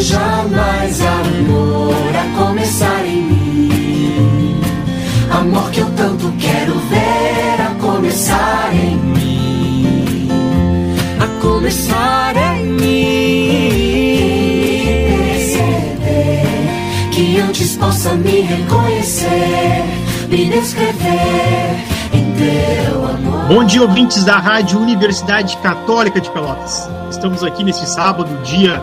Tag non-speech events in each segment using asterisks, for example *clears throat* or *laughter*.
jamais amor a começar em mim. Amor que eu tanto quero ver a começar em mim. A começar em mim. Perceber que antes possa me reconhecer, me descrever. Bom dia, ouvintes da Rádio Universidade Católica de Pelotas. Estamos aqui nesse sábado, dia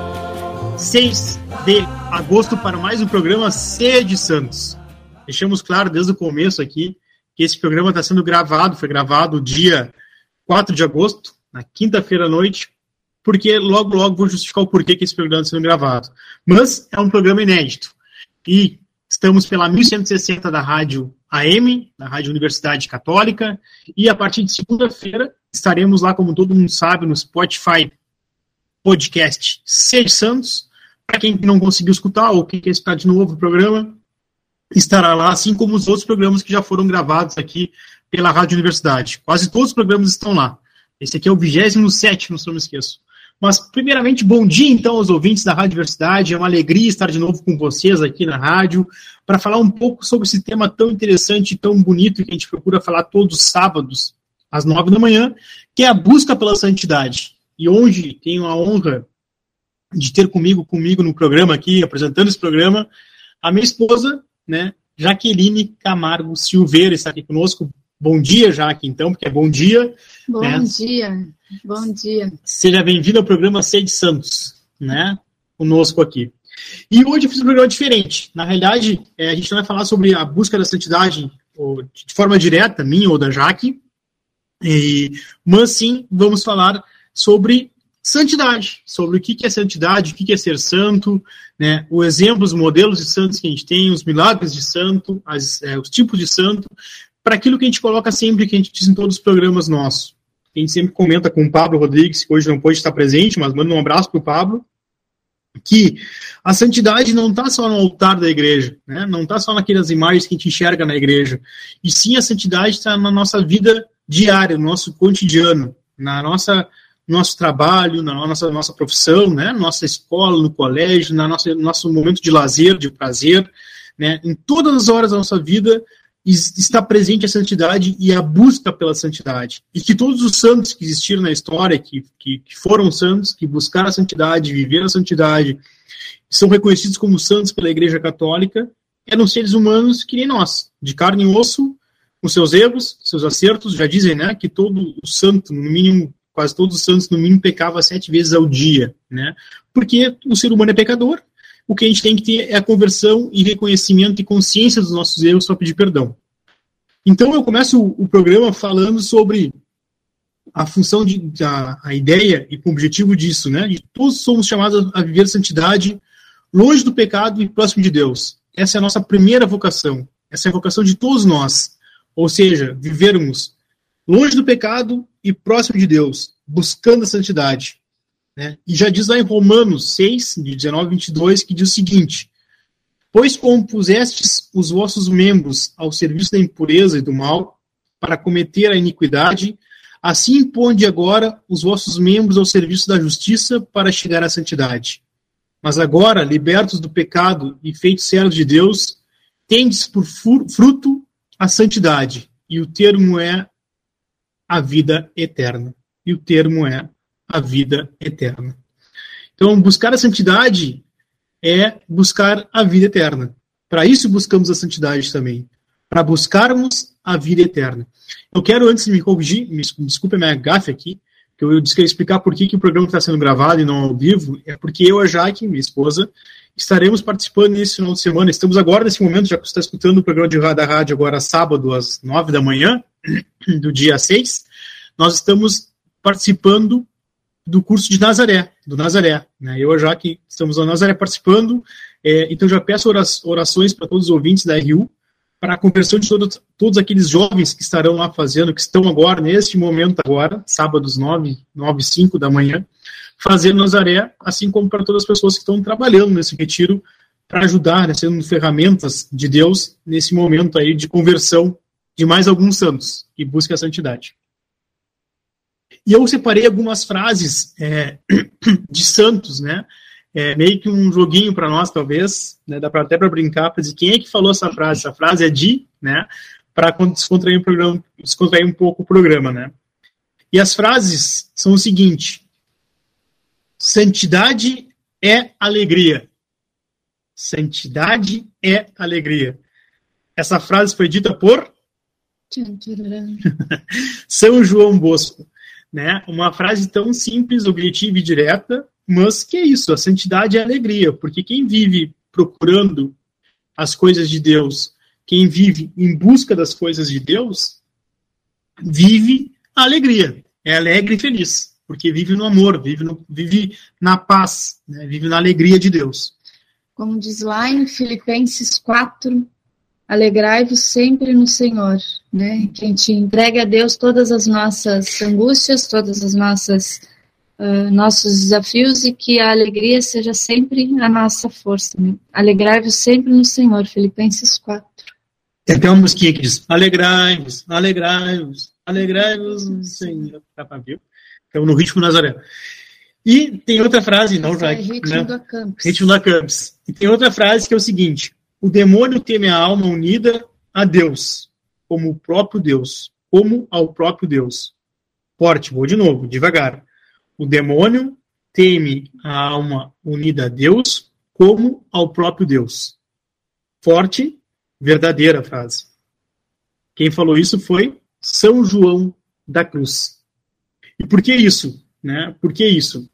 6 de agosto, para mais um programa Sede Santos. Deixamos claro desde o começo aqui que esse programa está sendo gravado, foi gravado dia 4 de agosto, na quinta-feira à noite, porque logo, logo vou justificar o porquê que esse programa está sendo gravado. Mas é um programa inédito. E estamos pela 1160 da Rádio AM, da Rádio Universidade Católica, e a partir de segunda-feira estaremos lá, como todo mundo sabe, no Spotify podcast Sede Santos. Para quem não conseguiu escutar ou quem quer escutar de novo o programa, estará lá, assim como os outros programas que já foram gravados aqui pela Rádio Universidade. Quase todos os programas estão lá. Esse aqui é o 27, não se não me esqueço. Mas, primeiramente, bom dia, então, aos ouvintes da Rádio Universidade. É uma alegria estar de novo com vocês aqui na rádio para falar um pouco sobre esse tema tão interessante e tão bonito que a gente procura falar todos os sábados, às nove da manhã, que é a busca pela santidade. E hoje tenho a honra de ter comigo, comigo no programa aqui, apresentando esse programa, a minha esposa, né, Jaqueline Camargo Silveira, está aqui conosco. Bom dia, Jaque, então, porque é bom dia. Bom né? dia, bom dia. Seja bem-vindo ao programa Sede Santos, né? Conosco aqui. E hoje eu fiz um programa diferente. Na realidade, é, a gente não vai falar sobre a busca da santidade ou, de forma direta, minha ou da Jaque, e, mas sim vamos falar sobre santidade, sobre o que é santidade, o que é ser santo, né, o exemplo, os modelos de santos que a gente tem, os milagres de santo, as, é, os tipos de santo, para aquilo que a gente coloca sempre, que a gente diz em todos os programas nossos. A gente sempre comenta com o Pablo Rodrigues, que hoje não pode estar presente, mas manda um abraço para o Pablo, que a santidade não está só no altar da igreja, né? não está só naquelas imagens que a gente enxerga na igreja, e sim a santidade está na nossa vida diária, no nosso cotidiano, na nossa nosso trabalho, na nossa, nossa profissão, né, nossa escola, no colégio, na nossa, no nosso momento de lazer, de prazer, né, em todas as horas da nossa vida está presente a santidade e a busca pela santidade. E que todos os santos que existiram na história, que, que, que foram santos, que buscaram a santidade, viveram a santidade, são reconhecidos como santos pela Igreja Católica, eram seres humanos que nem nós, de carne e osso, com seus erros, seus acertos, já dizem, né, que todo santo, no mínimo quase todos os santos, no mínimo, pecavam sete vezes ao dia, né? Porque o ser humano é pecador, o que a gente tem que ter é a conversão e reconhecimento e consciência dos nossos erros para pedir perdão. Então, eu começo o, o programa falando sobre a função, de, a, a ideia e o objetivo disso, né? De todos somos chamados a viver santidade longe do pecado e próximo de Deus. Essa é a nossa primeira vocação. Essa é a vocação de todos nós. Ou seja, vivermos longe do pecado e próximo de Deus, buscando a santidade. Né? E já diz lá em Romanos 6, de 19 a 22, que diz o seguinte: Pois como pusestes os vossos membros ao serviço da impureza e do mal, para cometer a iniquidade, assim ponde agora os vossos membros ao serviço da justiça, para chegar à santidade. Mas agora, libertos do pecado e feitos servos de Deus, tendes por fruto a santidade, e o termo é a vida eterna. E o termo é a vida eterna. Então, buscar a santidade é buscar a vida eterna. Para isso buscamos a santidade também, para buscarmos a vida eterna. Eu quero, antes de me corrigir, me desculpe a minha gafe aqui, que eu disse que ia explicar por que, que o programa está sendo gravado e não ao vivo, é porque eu, a Jaque, minha esposa, estaremos participando nesse final de semana. Estamos agora, nesse momento, já que você está escutando o programa de, da rádio agora sábado, às nove da manhã, *clears throat* do dia 6, nós estamos participando do curso de Nazaré, do Nazaré. Né? Eu já que estamos no Nazaré participando, é, então já peço orações para todos os ouvintes da RU, para a conversão de todos, todos aqueles jovens que estarão lá fazendo, que estão agora, neste momento agora, sábados 9, 9 5 da manhã, fazendo Nazaré, assim como para todas as pessoas que estão trabalhando nesse retiro, para ajudar, né, sendo ferramentas de Deus nesse momento aí de conversão de mais alguns santos que buscam a santidade. E eu separei algumas frases é, *clears throat* de santos, né? é meio que um joguinho para nós, talvez, né? Dá pra, até para brincar, para dizer quem é que falou essa frase. Essa frase é de, né? Para descontrair, o descontrair um pouco o programa, né? E as frases são o seguinte: santidade é alegria. Santidade é alegria. Essa frase foi dita por *laughs* São João Bosco, né? Uma frase tão simples, objetiva e direta, mas que é isso, a santidade é alegria, porque quem vive procurando as coisas de Deus, quem vive em busca das coisas de Deus, vive a alegria, é alegre e feliz, porque vive no amor, vive, no, vive na paz, né? vive na alegria de Deus. Como diz lá em Filipenses 4, alegrai-vos sempre no Senhor, né? Que a gente entregue a Deus todas as nossas angústias, todas as nossas uh, nossos desafios e que a alegria seja sempre a nossa força. Né? Alegrai-vos sempre no Senhor, Filipenses 4. Tem até uma musiquinha que diz: alegrai-vos, alegrai-vos, alegrai-vos no Senhor. Tá, viu? Então, no ritmo Nazaré. E tem outra frase, não, já. É ritmo né? da Campos. Ritmo da Campos. E tem outra frase que é o seguinte: o demônio teme a alma unida a Deus, como o próprio Deus, como ao próprio Deus. Forte, vou de novo, devagar. O demônio teme a alma unida a Deus, como ao próprio Deus. Forte, verdadeira frase. Quem falou isso foi São João da Cruz. E por que isso? Né? Por que isso?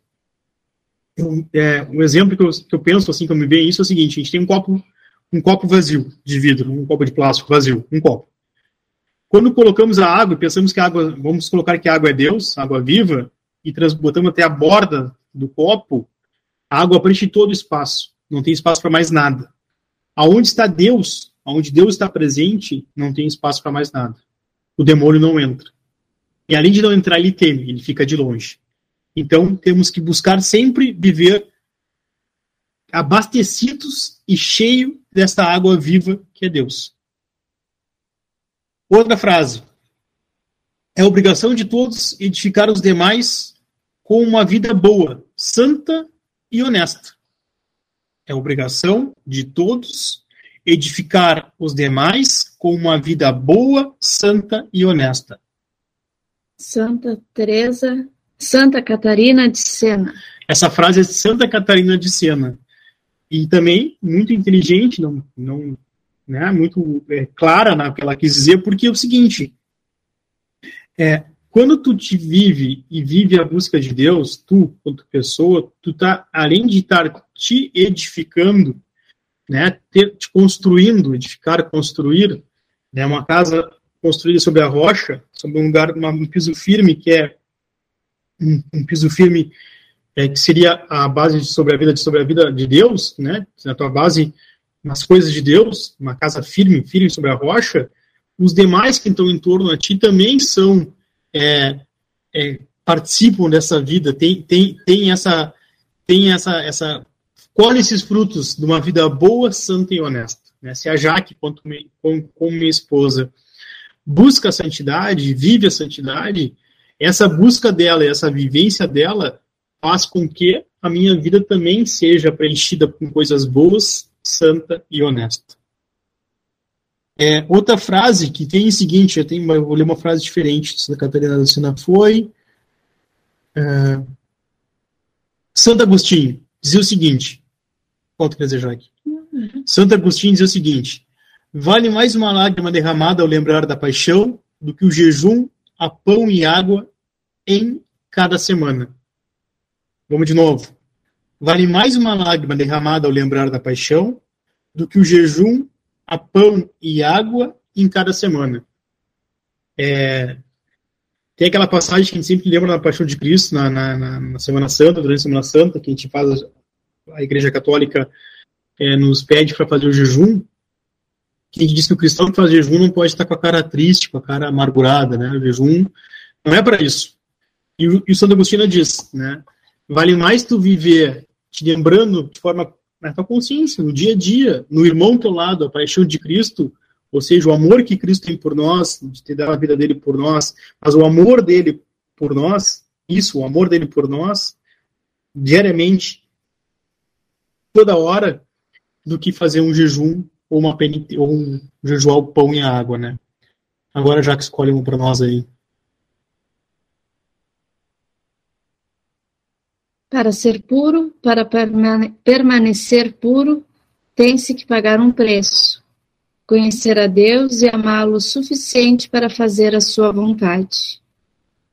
Um, é, um exemplo que eu, que eu penso, assim, que eu me vejo isso é o seguinte: a gente tem um copo um copo vazio de vidro, um copo de plástico vazio, um copo. Quando colocamos a água, pensamos que a água, vamos colocar que a água é Deus, água viva, e botamos até a borda do copo, a água preenche todo o espaço, não tem espaço para mais nada. Aonde está Deus, aonde Deus está presente, não tem espaço para mais nada. O demônio não entra. E além de não entrar, ele teme, ele fica de longe. Então, temos que buscar sempre viver abastecidos e cheio desta água viva que é Deus. Outra frase. É obrigação de todos edificar os demais com uma vida boa, santa e honesta. É obrigação de todos edificar os demais com uma vida boa, santa e honesta. Santa Teresa, Santa Catarina de Sena. Essa frase é Santa Catarina de Sena e também muito inteligente, não, não né, muito é, clara na que ela quis dizer, porque é o seguinte, é, quando tu te vive e vive a busca de Deus, tu, quanto pessoa, tu tá, além de estar te edificando, né, te, te construindo, edificar, construir, né, uma casa construída sobre a rocha, sobre um lugar, uma, um piso firme, que é um, um piso firme é, que seria a base sobre a vida sobre a vida de Deus, né? A tua base nas coisas de Deus, uma casa firme, firme sobre a rocha. Os demais que estão em torno a ti também são é, é, participam dessa vida, tem, tem, tem essa tem essa essa colhe esses frutos de uma vida boa, santa e honesta. Né? Se a Jaque, como, como minha esposa, busca a santidade, vive a santidade, essa busca dela, essa vivência dela faz com que a minha vida também seja preenchida com coisas boas, santa e honesta. É, outra frase que tem o seguinte, eu, tenho, eu vou ler uma frase diferente da Catarina da Sena, foi é, Santo Agostinho dizia o seguinte, desejar aqui. Uhum. Santo Agostinho dizia o seguinte, vale mais uma lágrima derramada ao lembrar da paixão do que o jejum a pão e água em cada semana. Vamos de novo. Vale mais uma lágrima derramada ao lembrar da paixão do que o jejum a pão e água em cada semana. É, tem aquela passagem que a gente sempre lembra da paixão de Cristo na, na, na Semana Santa, durante a Semana Santa, que a gente faz, a Igreja Católica é, nos pede para fazer o jejum, que diz que o cristão que faz jejum não pode estar com a cara triste, com a cara amargurada, né? O jejum não é para isso. E, e o Santo Agostinho diz, né? Vale mais tu viver te lembrando de forma na tua consciência, no dia a dia, no irmão teu lado, a paixão de Cristo, ou seja, o amor que Cristo tem por nós, de ter dado a vida dele por nós, mas o amor dele por nós, isso, o amor dele por nós, diariamente, toda hora do que fazer um jejum ou uma penite, ou um jejuar o pão e a água, né? Agora já que escolhe um para nós aí. Para ser puro, para permanecer puro, tem-se que pagar um preço. Conhecer a Deus e amá-lo o suficiente para fazer a sua vontade.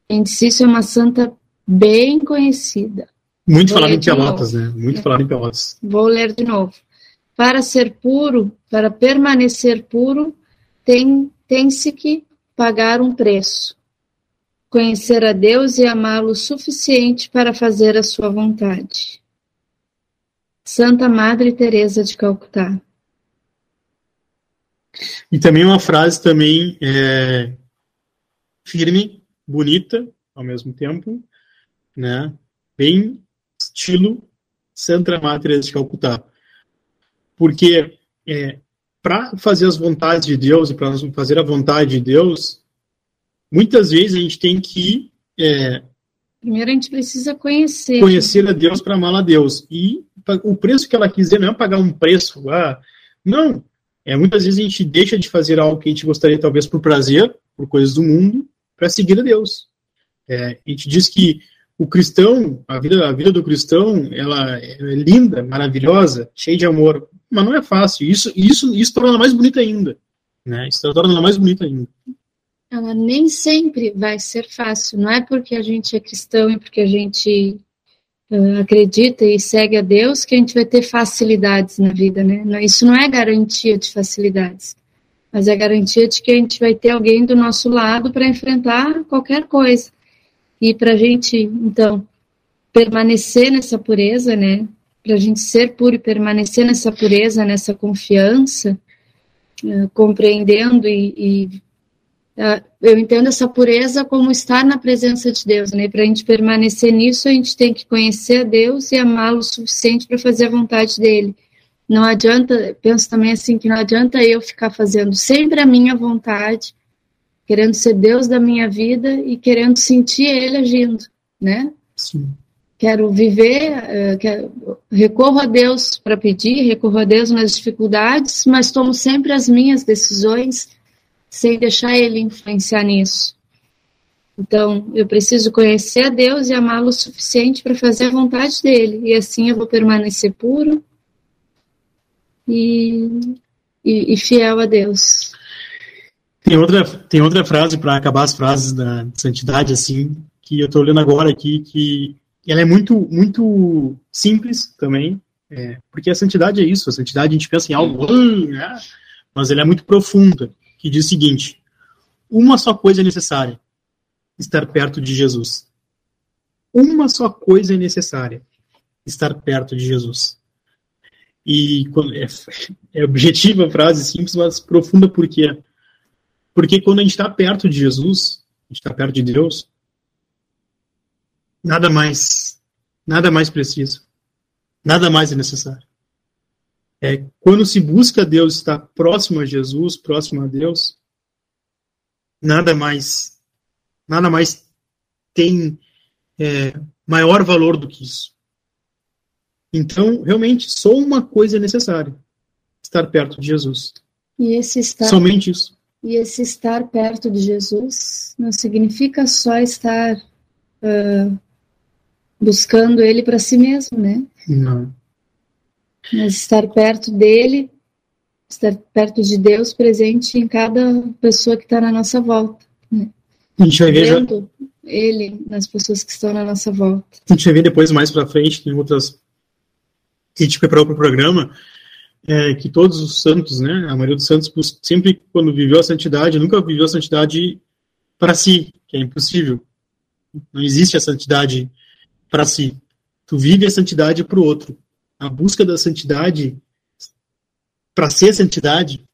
Isso é uma santa bem conhecida. Muito falado em Pelotas, né? Muito falado em Pelotas. Vou ler de novo. Para ser puro, para permanecer puro, tem, tem-se que pagar um preço. Conhecer a Deus e amá-lo o suficiente para fazer a sua vontade. Santa Madre Teresa de Calcutá. E também uma frase também é, firme, bonita ao mesmo tempo, né? Bem estilo Santa Teresa de Calcutá. Porque é, para fazer as vontades de Deus e para fazer a vontade de Deus, muitas vezes a gente tem que. É, Primeiro a gente precisa conhecer. Conhecer a Deus para amar a Deus. E o preço que ela quiser não é pagar um preço. Ah, não. É, muitas vezes a gente deixa de fazer algo que a gente gostaria, talvez por prazer, por coisas do mundo, para seguir a Deus. É, a gente diz que o cristão, a vida, a vida do cristão, ela é linda, maravilhosa, cheia de amor, mas não é fácil. Isso, isso, isso torna ela mais bonita ainda, né? Isso torna ela mais bonita ainda. Ela nem sempre vai ser fácil. Não é porque a gente é cristão e porque a gente uh, acredita e segue a Deus que a gente vai ter facilidades na vida, né? Isso não é garantia de facilidades, mas é garantia de que a gente vai ter alguém do nosso lado para enfrentar qualquer coisa. E para a gente, então, permanecer nessa pureza, né? Para a gente ser puro e permanecer nessa pureza, nessa confiança, uh, compreendendo e, e uh, eu entendo essa pureza como estar na presença de Deus, né? Para a gente permanecer nisso, a gente tem que conhecer a Deus e amá-lo o suficiente para fazer a vontade dele. Não adianta, penso também assim que não adianta eu ficar fazendo sempre a minha vontade querendo ser Deus da minha vida e querendo sentir Ele agindo, né? Sim. Quero viver, uh, quero, recorro a Deus para pedir, recorro a Deus nas dificuldades, mas tomo sempre as minhas decisões sem deixar Ele influenciar nisso. Então, eu preciso conhecer a Deus e amá-lo o suficiente para fazer a vontade dele, e assim eu vou permanecer puro e, e, e fiel a Deus. Tem outra, tem outra frase para acabar as frases da santidade, assim, que eu estou lendo agora aqui, que ela é muito, muito simples também, é, porque a santidade é isso, a santidade a gente pensa em algo, né, mas ela é muito profunda, que diz o seguinte, uma só coisa é necessária, estar perto de Jesus. Uma só coisa é necessária, estar perto de Jesus. E é, é objetiva a frase, simples, mas profunda porque porque quando a gente está perto de Jesus, a gente está perto de Deus, nada mais, nada mais preciso, nada mais é necessário. É, quando se busca Deus, estar próximo a Jesus, próximo a Deus, nada mais, nada mais tem é, maior valor do que isso. Então, realmente, só uma coisa é necessária: estar perto de Jesus. E esse estar, Somente isso. E esse estar perto de Jesus não significa só estar uh, buscando Ele para si mesmo, né? Não. Mas estar perto dele, estar perto de Deus presente em cada pessoa que está na nossa volta. Né? A gente vai ver já... Ele nas pessoas que estão na nossa volta. A gente vai ver depois mais para frente, tem outras que a gente preparou para o programa, é, que todos os santos, né, a maioria dos santos, sempre quando viveu a santidade, nunca viveu a santidade para si, que é impossível. Não existe a santidade para si. Tu vive a santidade para o outro. A busca da santidade, para ser santidade,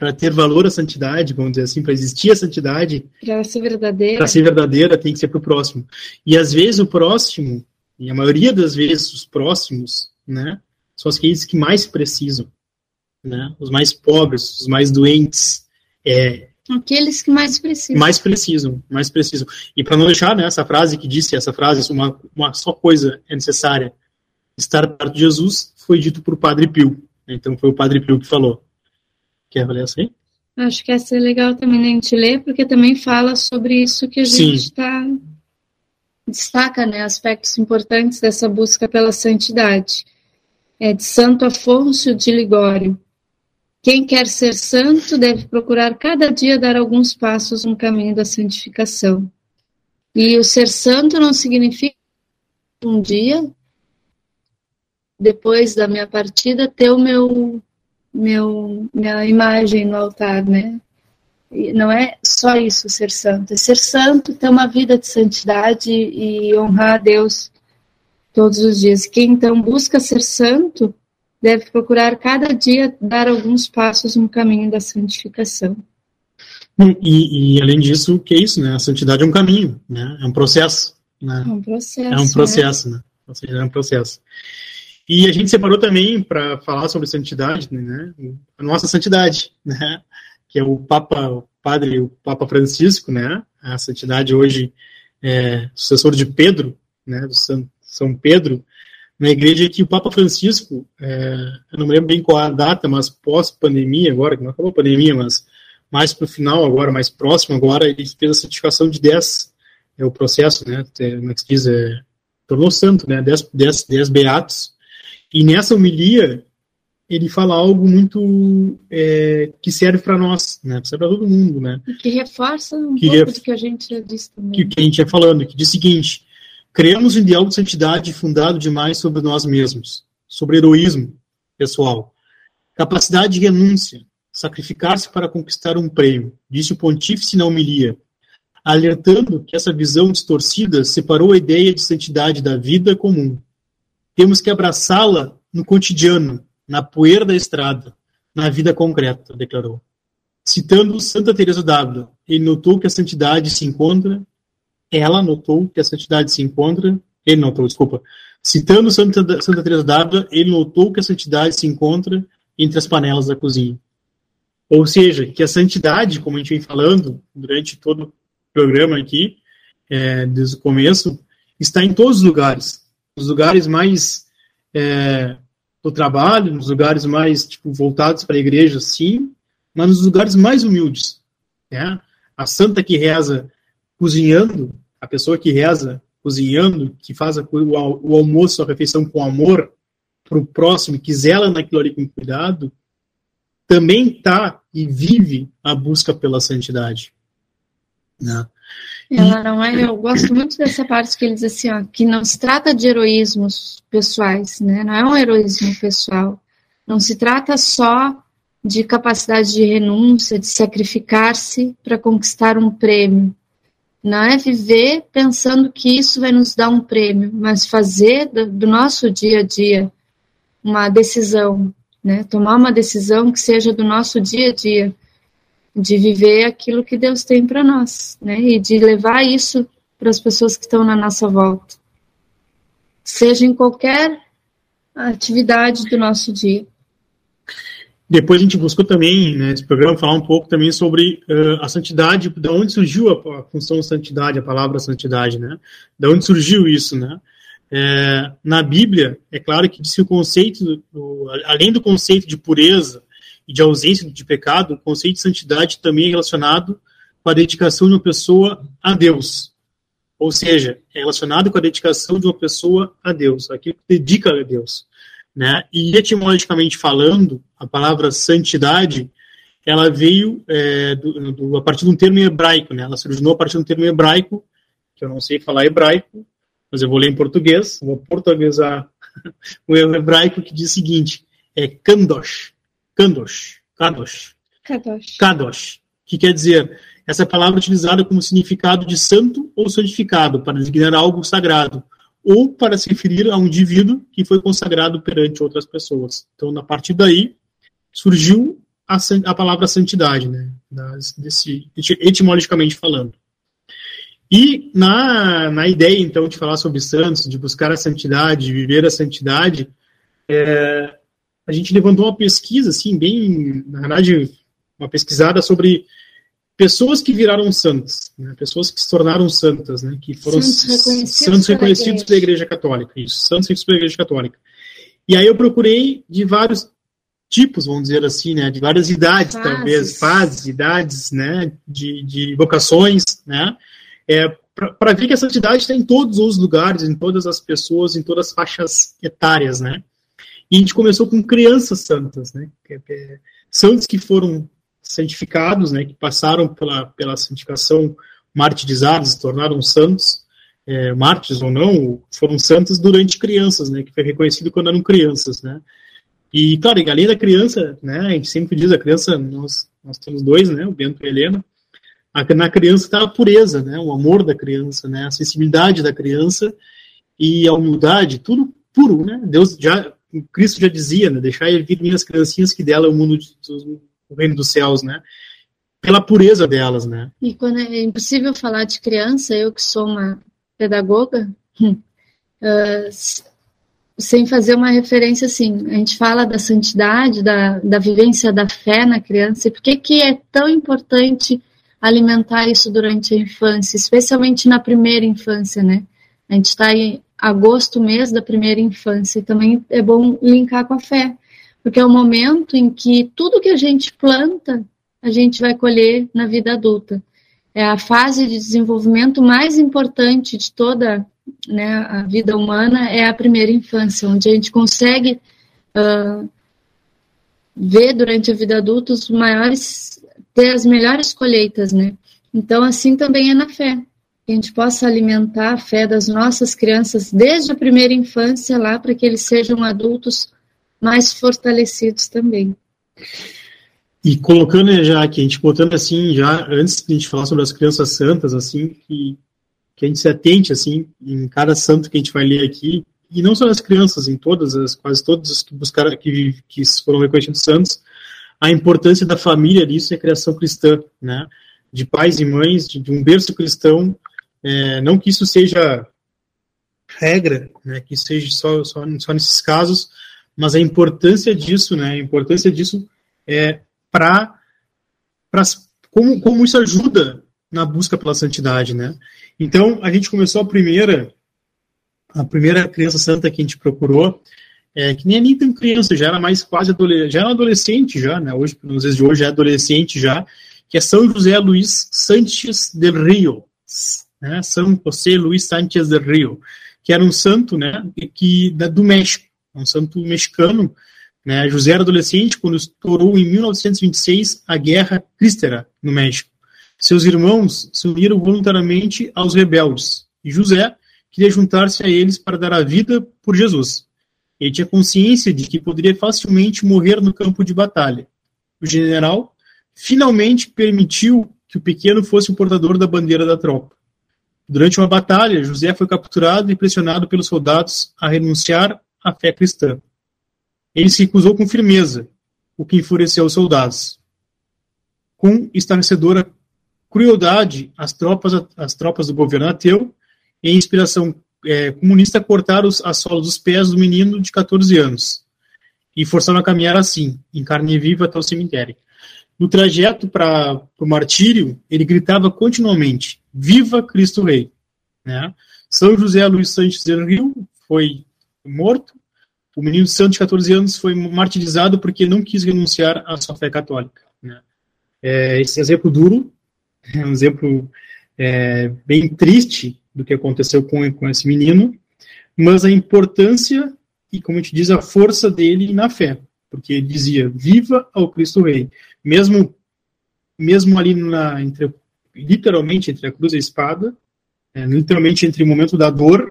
para ter valor a santidade, vamos dizer assim, para existir a santidade, para ser verdadeira, para ser verdadeira tem que ser para o próximo. E às vezes o próximo, e a maioria das vezes os próximos, né, são aqueles que mais precisam, né? Os mais pobres, os mais doentes, é, aqueles que mais precisam. Mais precisam, mais precisam. E para não deixar né, essa frase que disse essa frase, uma, uma só coisa é necessária, estar perto de Jesus, foi dito por Padre Pio. Então foi o Padre Pio que falou. Quer ler assim? Acho que essa é legal também a gente ler, porque também fala sobre isso que a gente está destaca, né, aspectos importantes dessa busca pela santidade. É de Santo Afonso de Ligório. Quem quer ser santo deve procurar cada dia dar alguns passos no caminho da santificação. E o ser santo não significa um dia, depois da minha partida, ter o meu, meu minha imagem no altar, né? E não é só isso ser santo, é ser santo, ter uma vida de santidade e honrar a Deus todos os dias. Quem então busca ser santo deve procurar cada dia dar alguns passos no caminho da santificação. E, e, além disso, o que é isso, né? A santidade é um caminho, né? É um processo, né? É um processo. É um processo, né? né? É um processo. E a gente separou também para falar sobre santidade, né? A nossa santidade, né? Que é o Papa, o Padre, o Papa Francisco, né? A santidade hoje é sucessor de Pedro, né? Do São Pedro, na igreja que o Papa Francisco, é, eu não me lembro bem qual a data, mas pós-pandemia agora, que não acabou a pandemia, mas mais para o final agora, mais próximo agora, ele fez a certificação de 10, é o processo, né, como é que se diz, é, tornou santo, né, 10, 10, 10 beatos, e nessa homilia ele fala algo muito é, que serve para nós, né, serve para todo mundo, né. Que reforça um que pouco ref... do que a gente já disse também. Que, que a gente ia falando, que diz o seguinte, Criamos um ideal de santidade fundado demais sobre nós mesmos, sobre heroísmo pessoal, capacidade de renúncia, sacrificar-se para conquistar um prêmio, disse o pontífice na homilia, alertando que essa visão distorcida separou a ideia de santidade da vida comum. Temos que abraçá-la no cotidiano, na poeira da estrada, na vida concreta, declarou. Citando Santa Teresa d'Ávila, ele notou que a santidade se encontra ela notou que a santidade se encontra, ele notou, desculpa, citando Santa, Santa Teresa d'Ávila, ele notou que a santidade se encontra entre as panelas da cozinha. Ou seja, que a santidade, como a gente vem falando durante todo o programa aqui, é, desde o começo, está em todos os lugares. Nos lugares mais é, do trabalho, nos lugares mais tipo, voltados para a igreja, sim, mas nos lugares mais humildes. Né? A santa que reza cozinhando, a pessoa que reza cozinhando, que faz o, o almoço, a refeição com amor para o próximo, que zela naquilo ali com cuidado, também está e vive a busca pela santidade. Né? Ela não é, eu gosto muito dessa parte que ele diz assim, ó, que não se trata de heroísmos pessoais, né? Não é um heroísmo pessoal. Não se trata só de capacidade de renúncia, de sacrificar-se para conquistar um prêmio. Não é viver pensando que isso vai nos dar um prêmio, mas fazer do, do nosso dia a dia uma decisão, né? Tomar uma decisão que seja do nosso dia a dia, de viver aquilo que Deus tem para nós, né? E de levar isso para as pessoas que estão na nossa volta, seja em qualquer atividade do nosso dia. Depois a gente buscou também, né, nesse programa, falar um pouco também sobre uh, a santidade, de onde surgiu a, a, função santidade, a palavra santidade, né? De onde surgiu isso, né? É, na Bíblia, é claro que disse o conceito, além do conceito de pureza e de ausência de pecado, o conceito de santidade também é relacionado com a dedicação de uma pessoa a Deus. Ou seja, é relacionado com a dedicação de uma pessoa a Deus, aquilo que dedica a Deus. Né? E etimologicamente falando, a palavra santidade ela veio é, do, do, a partir de um termo hebraico, né? Ela se originou a partir de um termo hebraico, que eu não sei falar hebraico, mas eu vou ler em português, vou portuguesar *laughs* o hebraico que diz o seguinte, é kandosh, kandosh, kadosh, kadosh, kadosh, que quer dizer, essa palavra é utilizada como significado de santo ou santificado, para designar algo sagrado, ou para se referir a um indivíduo que foi consagrado perante outras pessoas. Então, a partir daí, surgiu a, a palavra santidade, né, das, desse, etimologicamente falando. E na, na ideia, então, de falar sobre santos, de buscar a santidade, de viver a santidade, é, a gente levantou uma pesquisa, assim, bem, na verdade, uma pesquisada sobre pessoas que viraram santos, né, pessoas que se tornaram santas, né, que foram santos reconhecidos, santos reconhecidos pela, igreja. Católica, isso, santos reconhecidos pela Igreja Católica. E aí eu procurei de vários tipos, vamos dizer assim, né, de várias idades, fases. talvez, fases, idades, né, de, de vocações, né, é, para ver que a santidade está em todos os lugares, em todas as pessoas, em todas as faixas etárias, né. E a gente começou com crianças santas, né, santos que foram santificados, né, que passaram pela, pela santificação martirizados, se tornaram santos, é, ou não, foram santos durante crianças, né, que foi reconhecido quando eram crianças, né. E, claro, além da criança, né, a gente sempre diz, a criança, nós, nós temos dois, né, o Bento e a Helena, a, na criança está a pureza, né, o amor da criança, né, a sensibilidade da criança e a humildade, tudo puro, né, Deus já, Cristo já dizia, né, deixar vir minhas criancinhas que dela é o mundo, de, o reino dos céus, né, pela pureza delas, né. E quando é impossível falar de criança, eu que sou uma pedagoga, uh, sem fazer uma referência assim. A gente fala da santidade, da, da vivência da fé na criança, e por que, que é tão importante alimentar isso durante a infância, especialmente na primeira infância, né? A gente está em agosto, mês da primeira infância, e também é bom linkar com a fé, porque é o momento em que tudo que a gente planta, a gente vai colher na vida adulta. É a fase de desenvolvimento mais importante de toda né, a vida humana é a primeira infância, onde a gente consegue uh, ver durante a vida adulta os maiores, ter as melhores colheitas, né? Então, assim também é na fé. Que a gente possa alimentar a fé das nossas crianças desde a primeira infância lá, para que eles sejam adultos mais fortalecidos também. E colocando já aqui, a gente botando assim, já antes de a gente falar sobre as crianças santas, assim, que que a gente se atente assim em cada santo que a gente vai ler aqui e não só as crianças, em todas as quase todas as que buscaram que, que foram reconhecidos santos, a importância da família nisso é a criação cristã, né? De pais e mães, de, de um berço cristão, é, não que isso seja regra, né? Que seja só, só só nesses casos, mas a importância disso, né? A importância disso é para como, como isso ajuda na busca pela santidade, né? Então, a gente começou a primeira, a primeira criança santa que a gente procurou, é, que nem é nem tão criança, já era mais quase adolescente, já era adolescente já, né? Hoje, nos dias de hoje, é adolescente já, que é São José Luiz Sanches del Rio, né? São José Luiz Sanches del Rio, que era um santo, né? Que do México, um santo mexicano, né? José era adolescente quando estourou em 1926 a Guerra Cristera no México. Seus irmãos se uniram voluntariamente aos rebeldes, e José queria juntar-se a eles para dar a vida por Jesus. Ele tinha consciência de que poderia facilmente morrer no campo de batalha. O general finalmente permitiu que o pequeno fosse o portador da bandeira da tropa. Durante uma batalha, José foi capturado e pressionado pelos soldados a renunciar à fé cristã. Ele se recusou com firmeza, o que enfureceu os soldados. Com estarrecedora crueldade às tropas, às tropas do governo ateu e inspiração é, comunista cortaram as solas dos pés do menino de 14 anos e forçaram a caminhar assim, em carne viva até o cemitério. No trajeto para o martírio, ele gritava continuamente: Viva Cristo Rei! Né? São José Luiz Santos del Rio foi morto. O menino santo de 14 anos foi martirizado porque não quis renunciar à sua fé católica. Né? É, esse exemplo duro é um exemplo é, bem triste do que aconteceu com, com esse menino, mas a importância e, como a gente diz, a força dele na fé, porque ele dizia: Viva ao Cristo Rei. Mesmo, mesmo ali, na, entre, literalmente, entre a cruz e a espada, é, literalmente entre o momento da dor,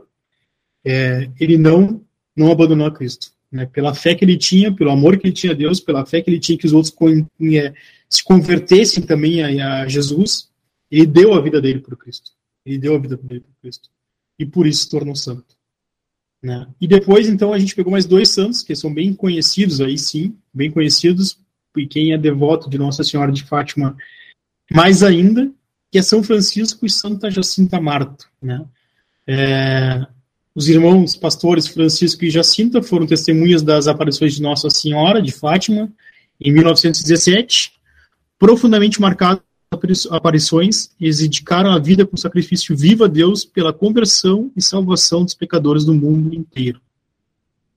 é, ele não, não abandonou a Cristo. Né, pela fé que ele tinha, pelo amor que ele tinha a Deus, pela fé que ele tinha que os outros é, se convertessem também a, a, Jesus, ele deu a vida dele por Cristo. Ele deu a vida dele por Cristo. E por isso se tornou santo. Né? E depois, então, a gente pegou mais dois santos, que são bem conhecidos aí sim, bem conhecidos, e quem é devoto de Nossa Senhora de Fátima, mais ainda, que é São Francisco e Santa Jacinta Marta. Né? É, os irmãos pastores Francisco e Jacinta foram testemunhas das aparições de Nossa Senhora de Fátima em 1917, profundamente marcadas aparições, eles dedicaram a vida com sacrifício vivo a Deus pela conversão e salvação dos pecadores do mundo inteiro.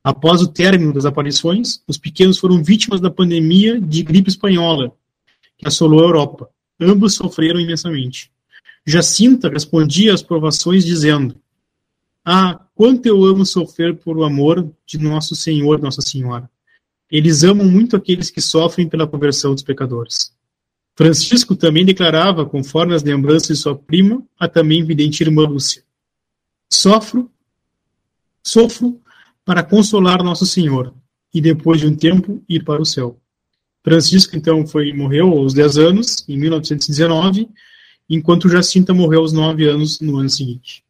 Após o término das aparições, os pequenos foram vítimas da pandemia de gripe espanhola, que assolou a Europa. Ambos sofreram imensamente. Jacinta respondia às provações dizendo: Ah, quanto eu amo sofrer por o amor de nosso Senhor, Nossa Senhora. Eles amam muito aqueles que sofrem pela conversão dos pecadores. Francisco também declarava, conforme as lembranças de sua prima, a também vidente irmã Lúcia: Sofro, sofro para consolar Nosso Senhor e depois de um tempo ir para o céu. Francisco então foi morreu aos 10 anos em 1919, enquanto Jacinta morreu aos 9 anos no ano seguinte.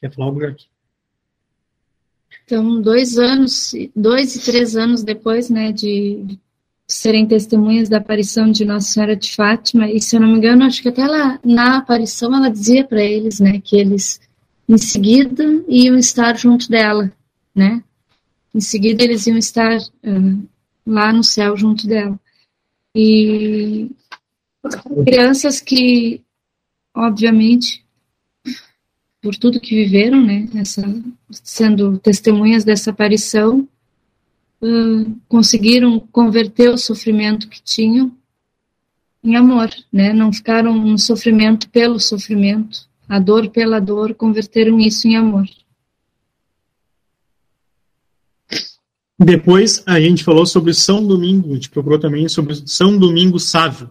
Quer falar algo, Jaque? Então, dois anos, dois e três anos depois, né, de serem testemunhas da aparição de Nossa Senhora de Fátima, e se eu não me engano, acho que até ela, na aparição ela dizia para eles, né, que eles em seguida iam estar junto dela, né? Em seguida eles iam estar uh, lá no céu junto dela. E crianças que, obviamente, por tudo que viveram, né, essa, sendo testemunhas dessa aparição, uh, conseguiram converter o sofrimento que tinham em amor, né, não ficaram no sofrimento pelo sofrimento, a dor pela dor, converteram isso em amor. Depois a gente falou sobre São Domingo, a gente procurou também sobre São Domingo Sávio.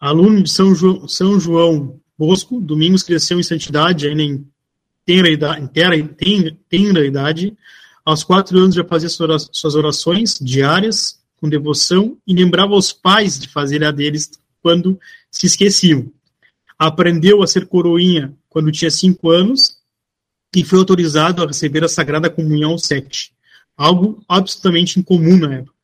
Aluno de São, jo São João Bosco, Domingos cresceu em santidade ainda em tenra idade, tenra, tenra idade. Aos quatro anos já fazia suas orações diárias com devoção e lembrava os pais de fazer a deles quando se esqueciam. Aprendeu a ser coroinha quando tinha cinco anos e foi autorizado a receber a Sagrada Comunhão sete algo absolutamente incomum na época.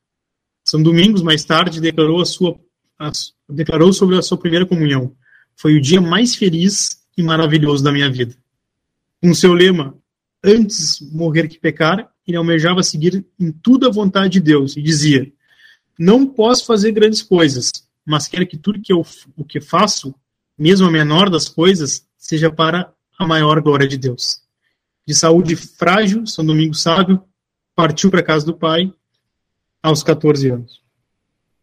São Domingos, mais tarde, declarou, a sua, a, declarou sobre a sua primeira comunhão. Foi o dia mais feliz e maravilhoso da minha vida. Com seu lema, antes morrer que pecar, ele almejava seguir em tudo a vontade de Deus e dizia: Não posso fazer grandes coisas, mas quero que tudo que eu, o que faço, mesmo a menor das coisas, seja para a maior glória de Deus. De saúde frágil, São Domingos sábio, partiu para casa do pai aos 14 anos.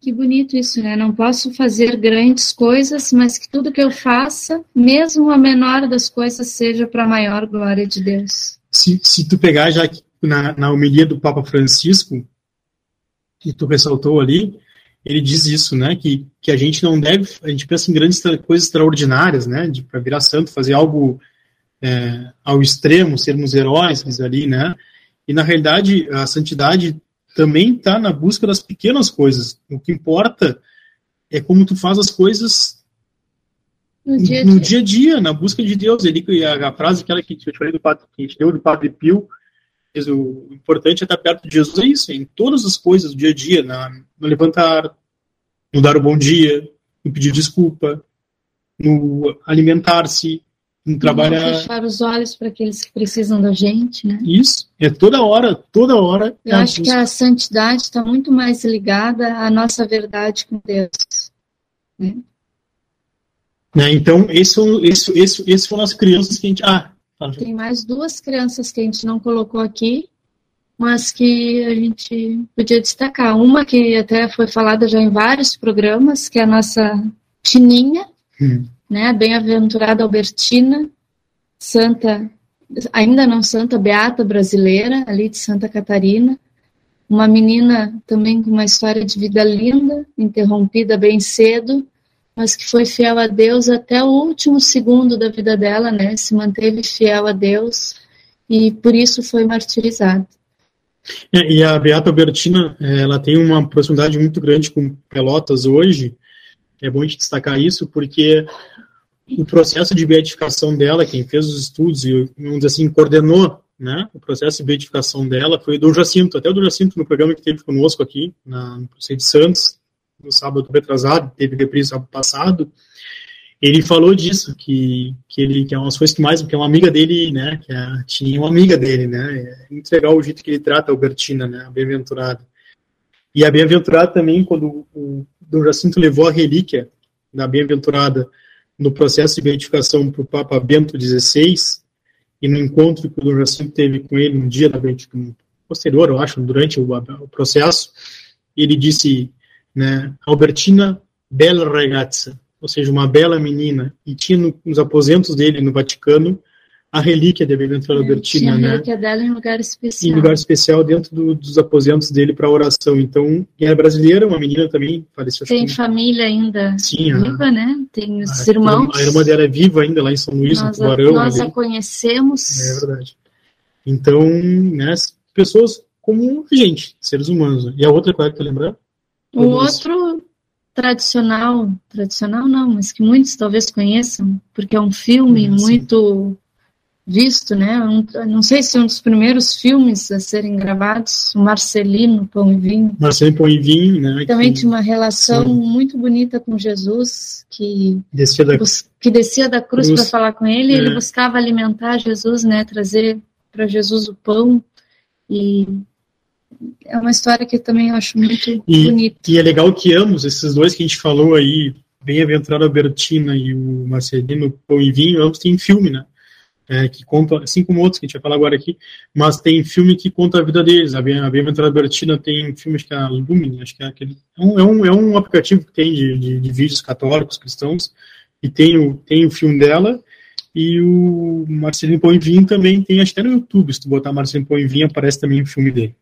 Que bonito isso, né? Não posso fazer grandes coisas, mas que tudo que eu faça, mesmo a menor das coisas, seja para a maior glória de Deus. Se, se tu pegar já na, na homilia do Papa Francisco, que tu ressaltou ali, ele diz isso, né? Que, que a gente não deve, a gente pensa em grandes coisas extraordinárias, né? Para virar santo, fazer algo é, ao extremo, sermos heróis ali, né? E na realidade, a santidade também está na busca das pequenas coisas. O que importa é como tu faz as coisas no dia, a dia, dia, dia na busca de Deus. Ele, a, a frase aquela que eu te falei do padre, que a gente deu do Padre Pio, o importante é estar perto de Jesus, é isso, em todas as coisas do dia a dia, na, no levantar, no dar o bom dia, no pedir desculpa, no alimentar-se, em trabalhar. fechar os olhos para aqueles que precisam da gente, né? Isso, é toda hora, toda hora. Eu acho que a santidade está muito mais ligada à nossa verdade com Deus. Né? né então, esse, esse, esse, esse foram as crianças que a gente. Ah, Tem mais duas crianças que a gente não colocou aqui, mas que a gente podia destacar. Uma que até foi falada já em vários programas, que é a nossa Tininha. Hum né? Bem-aventurada Albertina, santa, ainda não santa, beata brasileira, ali de Santa Catarina, uma menina também com uma história de vida linda, interrompida bem cedo, mas que foi fiel a Deus até o último segundo da vida dela, né? Se manteve fiel a Deus e por isso foi martirizada. É, e a Beata Albertina, é, ela tem uma proximidade muito grande com Pelotas hoje. É bom a gente destacar isso porque o processo de beatificação dela, quem fez os estudos e, vamos dizer assim, coordenou né, o processo de beatificação dela foi o Dom Jacinto. Até o Dom Jacinto, no programa que teve conosco aqui, na, no Conselho de Santos, no sábado retrasado, teve reprise sábado passado, ele falou disso, que, que ele que é uma das coisas que mais, que é uma amiga dele, né, que é, tinha uma amiga dele, né, é muito legal o jeito que ele trata a Albertina, né, a bem-aventurada. E a bem-aventurada também, quando o Dom Jacinto levou a relíquia da bem-aventurada no processo de beatificação para o Papa Bento XVI e no encontro que o Dom Jacinto teve com ele no dia da posterior, eu acho, durante o, o processo, ele disse, né, Albertina bella ragazza, ou seja, uma bela menina, e tinha no, nos aposentos dele no Vaticano a relíquia da Bem-aventurada é, Albertina, tinha né? a relíquia dela em lugar especial. Em lugar especial dentro do, dos aposentos dele para oração. Então, quem era brasileira, uma menina também, faleceu. Tem família ainda Sim, viva, a, né? Tem os a, irmãos. A irmã dela é viva ainda lá em São Luís, nós no Tubarão. Nós ali. a conhecemos. É verdade. Então, né, pessoas como a gente, seres humanos. E a outra, qual é que tu lembrar? O outro tradicional, tradicional não, mas que muitos talvez conheçam, porque é um filme Sim. muito visto, né? Um, não sei se é um dos primeiros filmes a serem gravados, Marcelino Pão e Vinho. Marcelino Pão e Vinho, né? Também que, tinha uma relação sim. muito bonita com Jesus, que descia da, bus, que descia da cruz, cruz. para falar com ele, É. ele buscava alimentar Jesus, né? Trazer para Jesus o pão e é uma história que também eu acho muito E- bonita. E é legal que ambos, esses dois que a gente falou aí, Bem-aventurada Albertina e o Marcelino Pão e Vinho, ambos têm filme, né? É, que conta, assim como outros que a gente vai falar agora aqui, mas tem filme que conta a vida deles. A Bem- a Bem-aventurada Albertina tem filme, acho que é a Lumen, acho que é aquele. É um, é um, é um aplicativo que tem de, de, de vídeos católicos, cristãos, e tem o, tem o filme dela. E o Marcelino Vinho também tem, acho que até no YouTube, se tu botar Marcelino Pão e Vinho, aparece também o filme dele.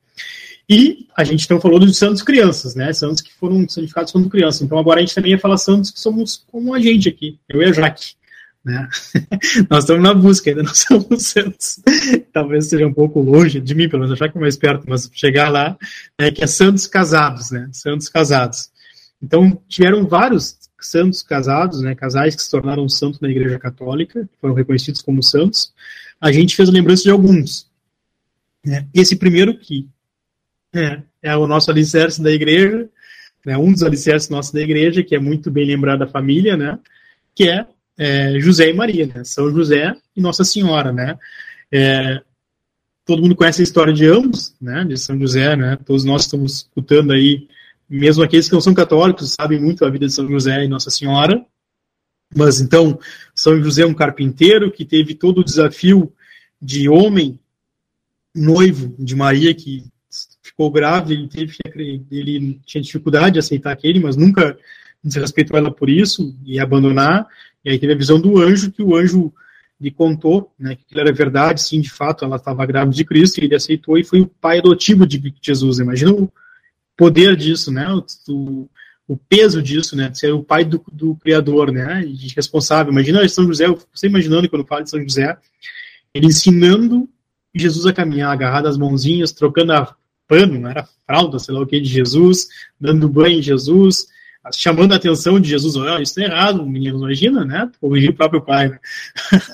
E a gente então falou dos santos crianças, né? Santos que foram santificados quando crianças. Então agora a gente também ia falar santos que somos como a gente aqui, eu e a Jaque. Né? *laughs* Nós estamos na busca, ainda *laughs* não somos santos. Talvez seja um pouco longe de mim, pelo menos a Jaque é mais perto, mas chegar lá, é que é santos casados, né? Santos casados. Então tiveram vários santos casados, né? Casais que se tornaram santos na Igreja Católica, foram reconhecidos como santos. A gente fez lembrança de alguns. Né? Esse primeiro que é, é o nosso alicerce da igreja, né, um dos alicerces nossos da igreja, que é muito bem lembrado da família, né, que é, é, José e Maria, né, São José e Nossa Senhora, né. É, todo mundo conhece a história de ambos, né, de São José, né, todos nós estamos escutando aí, mesmo aqueles que não são católicos sabem muito a vida de São José e Nossa Senhora, mas então, São José é um carpinteiro que teve todo o desafio de homem noivo de Maria que ficou grave, ele teve ele tinha dificuldade de aceitar aquele, mas nunca desrespeitou ela por isso e abandonar. E aí teve a visão do anjo que o anjo lhe contou, né, que aquilo era verdade, sim, de fato, ela estava grávida de Cristo, e ele aceitou e foi o pai adotivo de Jesus. Imagina o poder disso, né? O, o peso disso, né? Ser o pai do, do Criador, né? E responsável. Imagina São José, você imaginando quando fala de São José, ele ensinando Jesus a caminhar, agarrado as mãozinhas, trocando a pano, era fralda, sei lá o que, de Jesus, dando banho em Jesus, chamando a atenção de Jesus, olha, isso é errado, menino, imagina, né? Corrigir o próprio pai, né?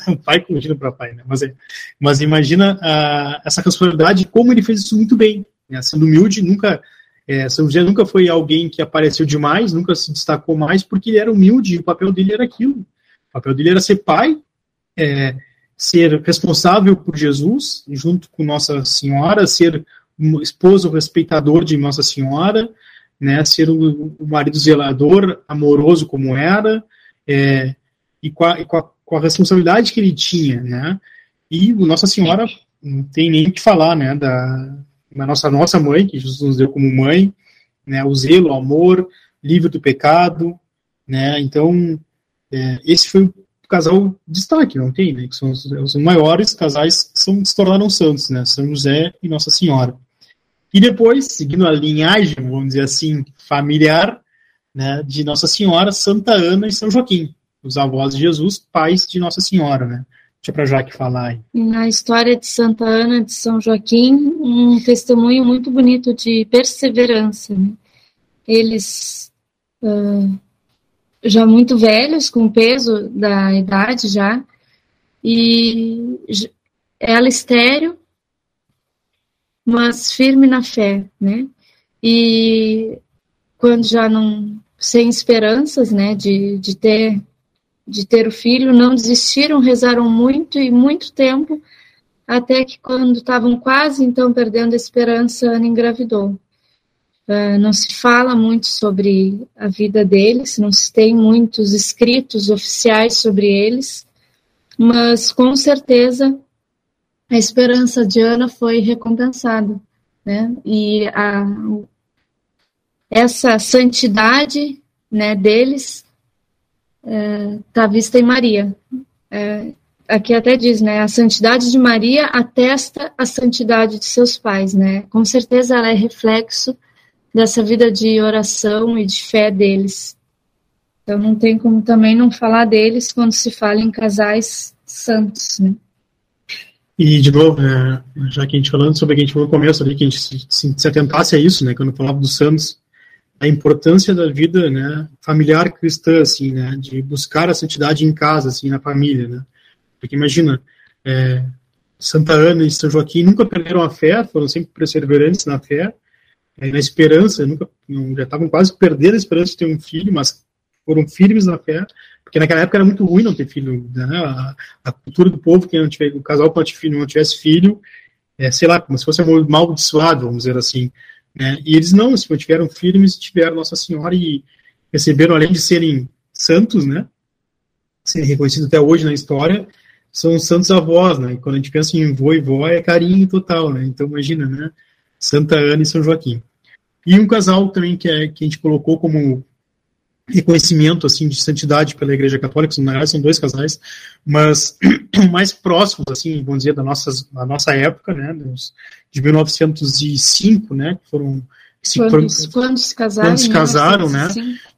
o *laughs* pai corrigindo o próprio pai, né? Mas, é, mas imagina uh, essa responsabilidade, como ele fez isso muito bem, né? sendo humilde, nunca, é, São José nunca foi alguém que apareceu demais, nunca se destacou mais, porque ele era humilde, e o papel dele era aquilo, o papel dele era ser pai, é, ser responsável por Jesus, junto com Nossa Senhora, ser um esposo respeitador de Nossa Senhora, né, ser o, o marido zelador, amoroso como era, é, e, com a, e com, a, com a, responsabilidade que ele tinha, né, e Nossa Senhora não tem nem o que falar, né, da, da nossa nossa mãe, que Jesus nos deu como mãe, né, o zelo, o amor, livre do pecado, né, então é, esse foi o casal destaque, não tem, né, que são os, os maiores casais que são, se tornaram santos, né, São José e Nossa Senhora. E depois, seguindo a linhagem, vamos dizer assim, familiar, né, de Nossa Senhora, Santa Ana e São Joaquim, os avós de Jesus, pais de Nossa Senhora, né. Deixa para Jaque falar aí. Na história de Santa Ana de São Joaquim, um testemunho muito bonito de perseverança. Né? Eles, uh, já muito velhos, com peso da idade já, e ela estéreo, mas firme na fé, né? E quando já não sem esperanças, né, de, de ter de ter o filho, não desistiram, rezaram muito e muito tempo, até que quando estavam quase então perdendo a esperança, Ana engravidou. Uh, não se fala muito sobre a vida deles, não se tem muitos escritos oficiais sobre eles, mas com certeza a esperança de Ana foi recompensada, né? E a, essa santidade, né, deles está é, vista em Maria. É, aqui até diz, né, a santidade de Maria atesta a santidade de seus pais, né? Com certeza ela é reflexo dessa vida de oração e de fé deles. Então não tem como também não falar deles quando se fala em casais santos, né? E, de novo, é, já que a gente falando sobre o que a gente falou no começo ali, que a gente se, se, se atentasse a isso, né, quando falava dos santos, a importância da vida, né, familiar cristã, assim, né, de buscar a santidade em casa, assim, na família, né, porque imagina, é, Santa Ana e São Joaquim nunca perderam a fé, foram sempre perseverantes na fé, é, na esperança, nunca, já estavam quase perdendo a esperança de ter um filho, mas foram firmes na fé, porque naquela época era muito ruim não ter filho, né? a, a, cultura do povo, que não tiver, o casal que não tivesse filho, é, sei lá, como se fosse amaldiçoado, vamos dizer assim, né? E eles não, se mantiveram firmes, tiveram Nossa Senhora e receberam, além de serem santos, né, serem reconhecidos até hoje na história, são santos avós, né, e quando a gente pensa em vô e vó, é carinho total, né, então imagina, né, Santa Ana e São Joaquim. E um casal também que, é, que a gente colocou como reconhecimento assim de santidade pela Igreja Católica, na verdade são dois casais, mas *clears throat* mais próximos assim, vamos dizer da nossa da nossa época, né, de 1905, né, que foram se, quando, quando se casaram, quando se casaram, né,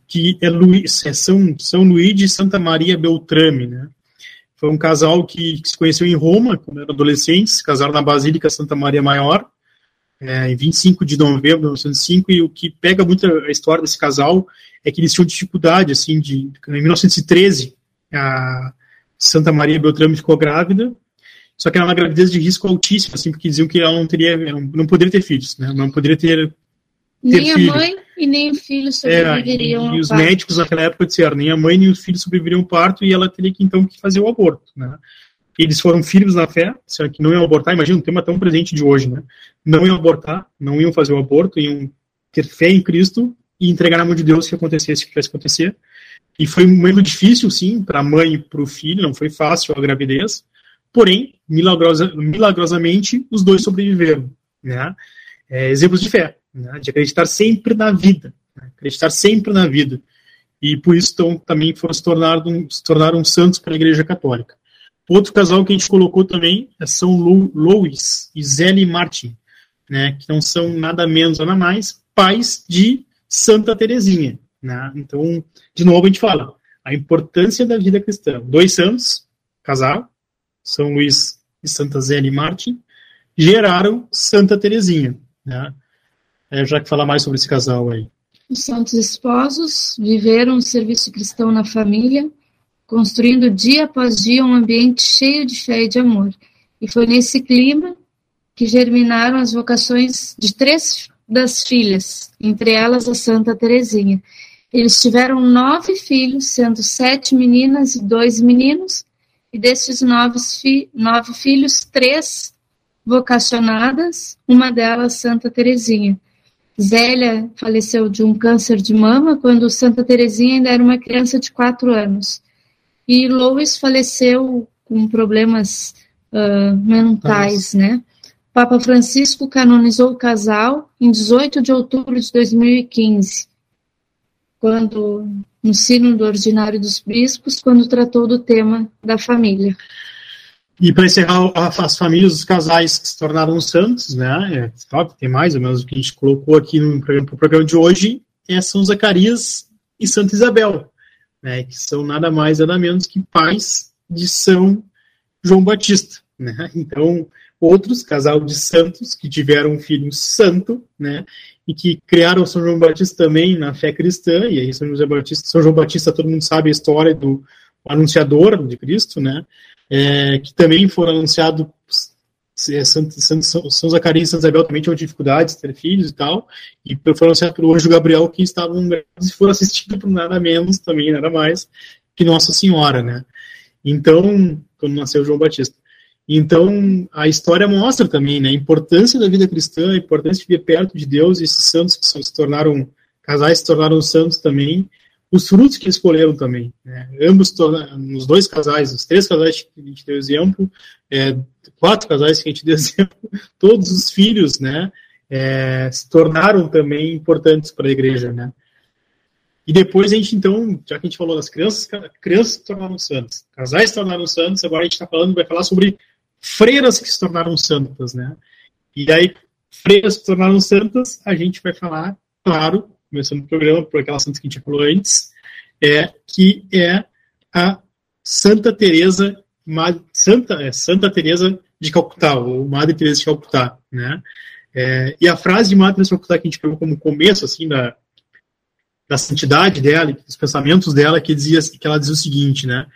que é, Luiz, é São São Luís de Santa Maria Beltrame, né. Foi um casal que, que se conheceu em Roma quando eram adolescentes, se casaram na Basílica Santa Maria Maior, é, em 25 de novembro de 1905, e o que pega muito a história desse casal é que eles tinham dificuldade, assim, de, em 1913, a Santa Maria Beltrame ficou grávida, só que era uma gravidez de risco altíssimo, assim, porque diziam que ela não teria, não poderia ter filhos, né, não poderia ter, nem filho. a mãe e nem o filho sobreviveriam é, e, e os parto. médicos naquela época disseram, nem a mãe nem os filhos sobreviveriam ao parto, e ela teria que, então, que fazer o aborto, né, eles foram firmes na fé, que não iam abortar, imagina um tema tão presente de hoje, né? Não iam abortar, não iam fazer o aborto, iam ter fé em Cristo e entregar na mão de Deus que acontecesse o que tivesse acontecer. E foi um momento difícil, sim, para a mãe e para o filho, não foi fácil a gravidez, porém, milagrosa, milagrosamente, os dois sobreviveram, né? É, exemplos de fé, né? de acreditar sempre na vida, né? acreditar sempre na vida. E por isso então, também foram se tornar, se tornaram santos para a Igreja Católica. Outro casal que a gente colocou também é São Louis e Zélie Martin, né, que não são nada menos, nada mais, pais de Santa Teresinha. Né? Então, de novo, a gente fala a importância da vida cristã. Dois santos, casal, São Luís e Santa Zélie Martin, geraram Santa Teresinha. Né? É, já que falar mais sobre esse casal aí. Os santos esposos viveram o serviço cristão na família, construindo dia após dia um ambiente cheio de fé e de amor. E foi nesse clima que germinaram as vocações de três das filhas, entre elas a Santa Teresinha. Eles tiveram nove filhos, sendo sete meninas e dois meninos, e desses nove, fi nove filhos, três vocacionadas, uma delas Santa Teresinha. Zélia faleceu de um câncer de mama quando Santa Teresinha ainda era uma criança de quatro anos. E Lois faleceu com problemas uh, mentais, né? Papa Francisco canonizou o casal em 18 de outubro de 2015, quando no Sínodo Ordinário dos Bispos, quando tratou do tema da família. E para encerrar, as famílias dos casais que se tornaram santos, né? É, tem mais ou menos o que a gente colocou aqui no programa, programa de hoje, é São Zacarias e Santa Isabel né, que são nada mais nada menos que pais de São João Batista. Né? Então, outros casal de santos que tiveram um filho santo, né, e que criaram São João Batista também na fé cristã, e aí São José Batista, São João Batista, todo mundo sabe a história do anunciador de Cristo, né, é, que também foram anunciados é, São, São, São Zacarias e São Isabel também tinham dificuldades de ter filhos e tal, e foram anunciados pelo anjo Gabriel que estavam e foram assistidos por nada menos também, nada mais, que Nossa Senhora, né? Então, quando nasceu João Batista. Então, a história mostra também né, a importância da vida cristã, a importância de viver perto de Deus, esses santos que se tornaram, casais se tornaram santos também, os frutos que escolheram também. Né? Ambos, nos dois casais, os três casais que a gente deu exemplo, é, quatro casais que a gente deu *laughs* exemplo, todos os filhos, né, é, se tornaram também importantes para a igreja, né? E depois a gente, então, já que a gente falou das crianças, crianças se tornaram santas, casais se tornaram santos, agora a gente está falando, vai falar sobre freiras que se tornaram santas, né? E aí, freiras se tornaram santas, a gente vai falar, claro, começando o programa, por aquelas santas que a gente falou antes, é que é a Santa Teresa, Santa, é, Santa Teresa de Calcutá, ou Madre Teresa de Calcutá, né? É, e a frase de Madre Teresa de Calcutá que a gente pegou como começo, assim, da, da santidade dela, dos pensamentos dela, que dizia que ela dizia o seguinte, né?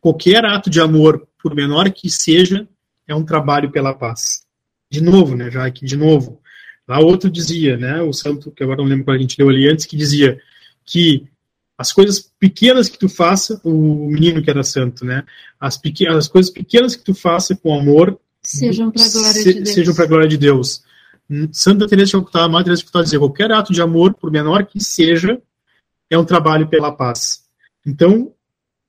Qualquer ato de amor, por menor que seja, é um trabalho pela paz. De novo, né, já aqui, de novo. Lá outro dizia, né, o santo, que agora não lembro qual a gente leu ali antes, que dizia que as coisas pequenas que tu faça, o menino que era santo, né, as, pequenas, as coisas pequenas que tu faça com amor sejam para a glória se, de Deus. Sejam para a glória de Deus. Santa Teresa de Calcutá, Madre Teresa de Calcutá dizia, qualquer ato de amor, por menor que seja, é um trabalho pela paz. Então,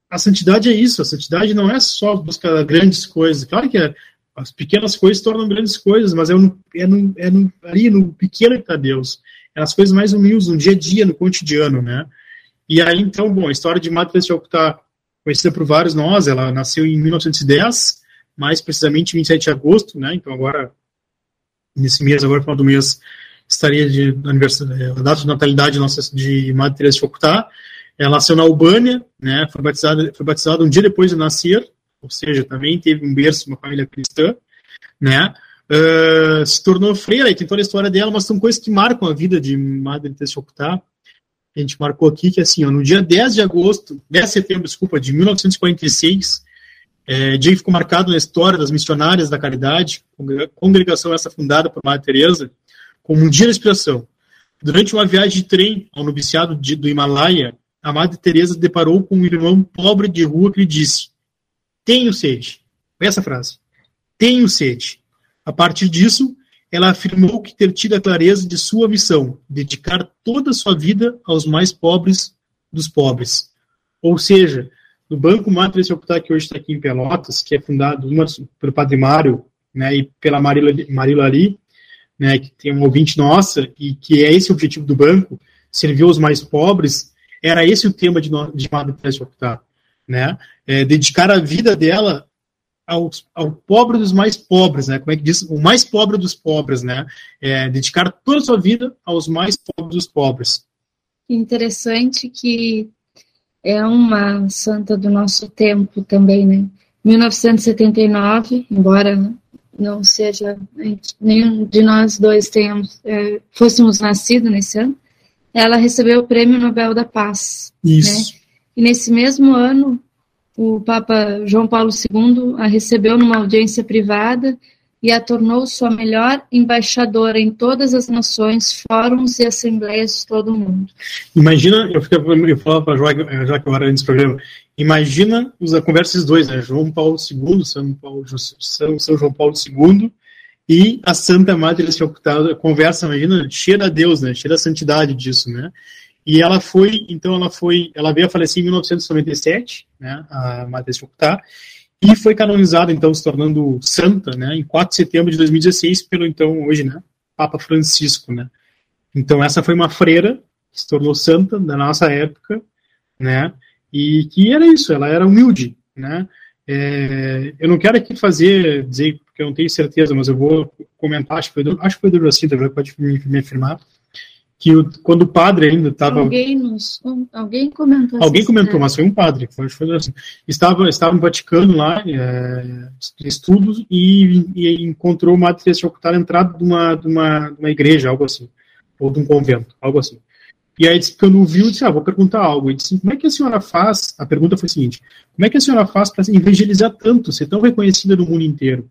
a santidade é isso. A santidade não é só buscar grandes coisas. Claro que é, as pequenas coisas tornam grandes coisas, mas é, no, é, no, é no, ali no pequeno que está Deus. É nas coisas mais humildes, no dia a dia, no cotidiano, né? E aí, então, bom, a história de Madre Teresa de está conhecida por vários nós. Ela nasceu em 1910, mais precisamente 27 de agosto, né? Então, agora, nesse mês, agora, final do mês, estaria de aniversário, a data de natalidade nossa de Madre Teresa de Calcutá. Ela nasceu na Albânia, né? Foi batizada, foi batizada um dia depois de nascer ou seja, também teve um berço, uma família cristã, né? Uh, se tornou freira, e tem toda a história dela, mas são coisas que marcam a vida de Madre Calcutá. A gente marcou aqui que, assim, ó, no dia 10 de agosto, 10 de setembro, desculpa, de 1946, é, dia que ficou marcado na história das missionárias da caridade, congregação essa fundada por Madre Teresa, como um dia de inspiração. Durante uma viagem de trem ao noviciado de, do Himalaia, a Madre Teresa deparou com um irmão pobre de rua que lhe disse: tenho sede. Essa frase. Tenho sede. A partir disso, ela afirmou que ter tido a clareza de sua missão, dedicar toda a sua vida aos mais pobres dos pobres. Ou seja, no Banco Matriz Ocultar, que hoje está aqui em Pelotas, que é fundado uma, pelo Padre Mário né, e pela Marila, Marila Ali, né, que tem um ouvinte nossa, e que é esse o objetivo do banco, servir aos mais pobres, era esse o tema de, de Madre Teresa Ocultar né? É, dedicar a vida dela ao, ao pobre dos mais pobres, né? Como é que diz? O mais pobre dos pobres, né? É, dedicar toda a sua vida aos mais pobres dos pobres. Interessante que é uma santa do nosso tempo também, né? 1979, embora não seja nenhum de nós dois tenhamos é, fôssemos nascidos nesse ano, ela recebeu o Prêmio Nobel da Paz. Isso. Né? E nesse mesmo ano, o Papa João Paulo II a recebeu numa audiência privada e a tornou sua melhor embaixadora em todas as nações, fóruns e assembleias de todo o mundo. Imagina, eu, fico, eu falava para a Joaquim agora antes do programa, imagina a conversa dos dois, né? João Paulo II, São, Paulo, São, São João Paulo II e a Santa Madre Celestial, conversa, imagina, cheia a Deus, né? Cheia da santidade disso, né? E ela foi, então ela foi, ela veio a falecer em 1997, né, a Madre Teresa e foi canonizada, então, se tornando santa, né, em 4 de setembro de 2016, pelo, então, hoje, né, Papa Francisco, né. Então, essa foi uma freira que se tornou santa da nossa época, né, e que era isso, ela era humilde, né. É, eu não quero aqui fazer, dizer, porque eu não tenho certeza, mas eu vou comentar, acho que foi, acho que pode me, me afirmar, que o, quando o padre ainda estava. Alguém, nos, alguém comentou. Alguém comentou, mas foi um padre. Foi, foi assim, estava, estava no Vaticano lá, é, estudos, e, e encontrou uma Teresa de entrada de uma, de, uma, de uma igreja, algo assim. Ou de um convento, algo assim. E aí, não viu, disse, ah, vou perguntar algo. E disse, como é que a senhora faz? A pergunta foi a seguinte: como é que a senhora faz para evangelizar tanto, ser tão reconhecida no mundo inteiro?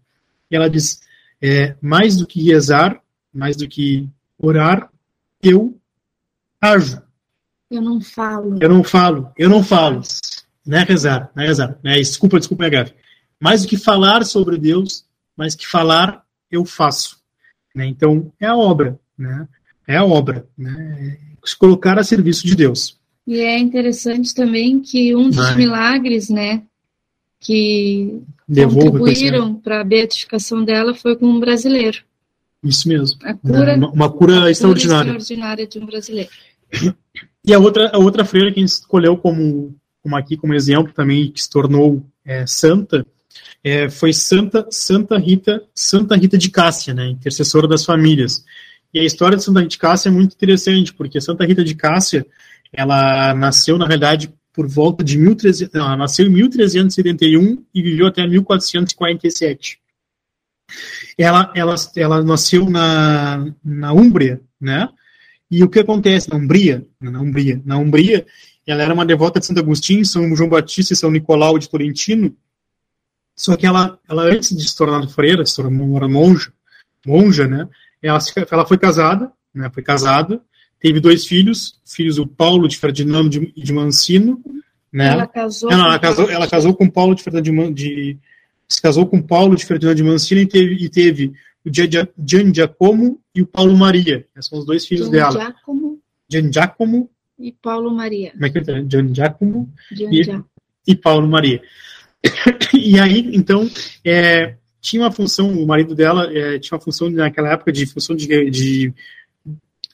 E ela disse, é, mais do que rezar, mais do que orar, eu ajo. Eu não falo. Eu não falo, eu não falo. Não é rezar, é rezar. Não é, desculpa, desculpa, é grave. Mais do que falar sobre Deus, mais que falar, eu faço. Né? Então, é a obra, né? É a obra, né? É se colocar a serviço de Deus. E é interessante também que um dos milagres, né, que contribuíram para a beatificação dela foi com um brasileiro. Isso mesmo. Cura, uma, uma cura, cura extraordinária. extraordinária de um brasileiro. E a outra, a outra freira que a gente escolheu como, como aqui como exemplo também que se tornou é, santa é, foi Santa Santa Rita Santa Rita de Cássia, né, intercessora das famílias. E a história de Santa Rita de Cássia é muito interessante porque Santa Rita de Cássia ela nasceu na realidade por volta de 1300, ela nasceu em 1371 e viveu até 1447. Ela, ela, ela nasceu na, na Úmbria, né? E o que acontece na Umbria, na Umbria, na Umbria, ela era uma devota de Santo Agostinho, São João Batista e São Nicolau de Tolentino. Só que ela, ela antes de se tornar freira, se tornar monja, monja, né? Ela, ela foi casada, né? Foi casada, teve dois filhos, filhos o Paulo de Ferdinando de, de Mancino, né? Ela casou. Ela, ela casou, ela casou com Paulo de Ferdinando de se casou com Paulo de Ferdinando de Mancino e teve, e teve o Gian Giacomo e o Paulo Maria. Esses são os dois filhos Gian dela. Giacomo Gian Giacomo. e Paulo Maria. Como é que é? Gian Giacomo Gian e, Giacomo. e Paulo Maria. *coughs* e aí, então, é, tinha uma função, o marido dela é, tinha uma função naquela época de função de, de,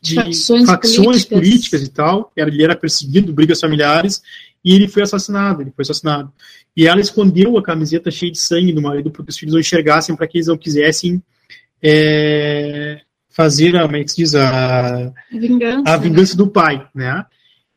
de Facções facções políticas. políticas. e tal. Ele era perseguido, brigas familiares, e ele foi assassinado. Ele foi assassinado. E ela escondeu a camiseta cheia de sangue do marido para que os filhos não enxergassem, para que eles não quisessem é, fazer a, como é que se diz, a, Vingança. a vingança do pai, né?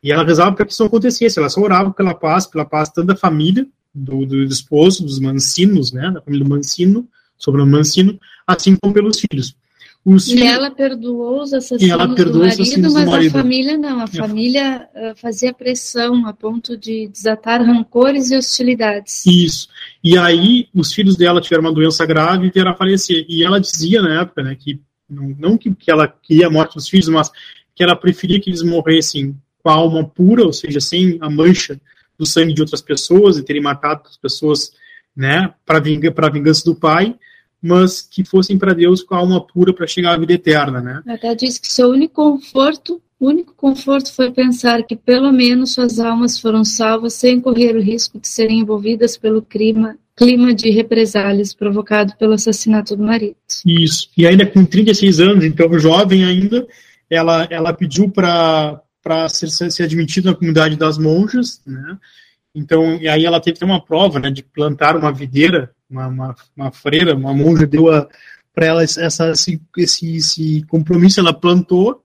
E ela rezava para que isso não acontecesse. Ela só orava pela paz, pela paz tanto da família, do, do esposo, dos Mancinos, né? Da família do Mancino, sobre o Mancino, assim como pelos filhos. Os E filhos ela perdoou os assassinos ela do perdoou os marido, assassinos do mas marido. a família não. A família ah, fazia pressão a ponto de desatar rancores e hostilidades. Isso. E aí, os filhos dela tiveram uma doença grave e vieram a falecer. E ela dizia na época, né, que não, não que, que ela queria a morte dos filhos, mas que ela preferia que eles morressem com a alma pura, ou seja, sem a mancha do sangue de outras pessoas e terem matado as pessoas, né, para vingança do pai, mas que fossem para Deus com a alma pura para chegar à vida eterna, né? Até disse que seu único conforto, único conforto foi pensar que pelo menos suas almas foram salvas sem correr o risco de serem envolvidas pelo clima, clima de represálias provocado pelo assassinato do marido. Isso. E ainda com 36 anos, então jovem ainda, ela, ela pediu para ser, ser admitida na comunidade das monjas, né? Então, e aí ela teve uma prova, né, de plantar uma videira, uma, uma, uma freira, uma monja deu para ela essa, esse, esse, compromisso, ela plantou,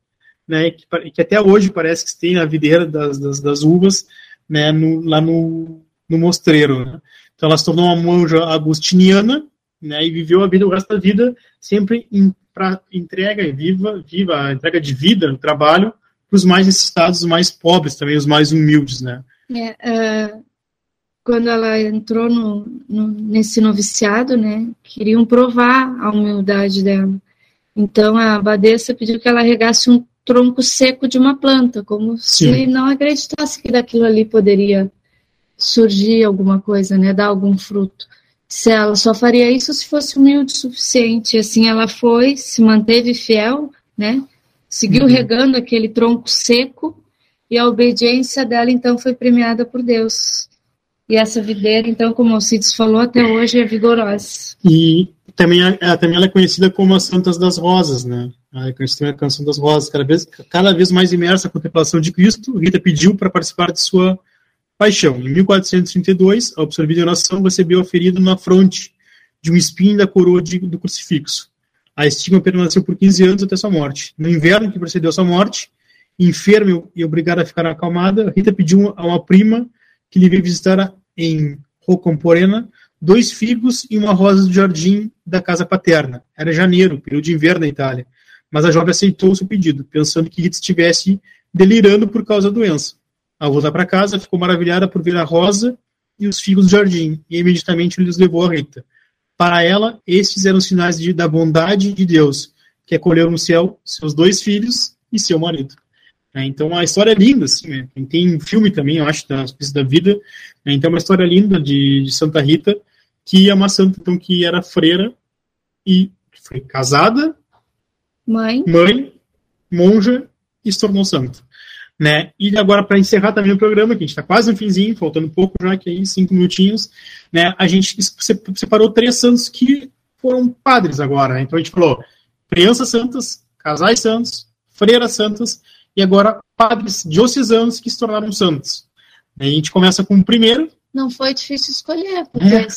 né, que, que até hoje parece que tem a videira das, das, das uvas, né, no, lá no, no mostreiro, né. Então ela se tornou uma monja agustiniana, né, e viveu a vida, o resto da vida, sempre em, pra, entrega viva, viva entrega de vida, trabalho, para os mais necessitados, os mais pobres também, os mais humildes, né. É, ah, quando ela entrou no, no- nesse noviciado, né, queriam provar a humildade dela. Então a abadesa pediu que ela regasse um tronco seco de uma planta, como se Sim. não acreditasse que daquilo ali poderia surgir alguma coisa, né, dar algum fruto. Se ela só faria isso se fosse humilde o suficiente. Assim ela foi, se manteve fiel, né, seguiu Uhum. regando aquele tronco seco e a obediência dela, então, foi premiada por Deus. E essa videira, então, como o Alcides falou, até hoje é vigorosa. E também, ela, também ela é conhecida como as Santas das Rosas, né? Ela é conhecida como a Canção das Rosas. Cada vez, cada vez mais imersa na contemplação de Cristo, Rita pediu para participar de sua paixão. Em 1432, a oração recebeu a ferida na fronte de um espinho da coroa de- do crucifixo. A estigma permaneceu por 15 anos até sua morte. No inverno que precedeu sua morte, enferma e obrigada a ficar acalmada, Rita pediu a uma prima que lhe veio visitar em Rocamporena dois figos e uma rosa do jardim da casa paterna. Era janeiro, período de inverno na Itália. Mas a jovem aceitou o seu pedido, pensando que Rita estivesse delirando por causa da doença. Ao voltar para casa, ficou maravilhada por ver a rosa e os figos do jardim, e imediatamente lhes levou a Rita. Para ela, estes eram sinais de, da bondade de Deus, que acolheu no céu seus dois filhos e seu marido. É, então a história é linda, assim, né? Tem um filme também, eu acho, das Pistas da Vida. né? Então é uma história linda de, de Santa Rita, que é uma santa então, que era freira e foi casada, Mãe, mãe, monja e se tornou santa. Né? E agora, para encerrar também o programa, que a gente está quase no finzinho, faltando pouco já, que aí, cinco minutinhos, né? a gente se- separou três santos que foram padres agora. né? Então a gente falou crianças santas, casais santos, freiras santas e agora padres diocesanos que se tornaram santos. A gente começa com o primeiro. Não foi difícil escolher, porque é.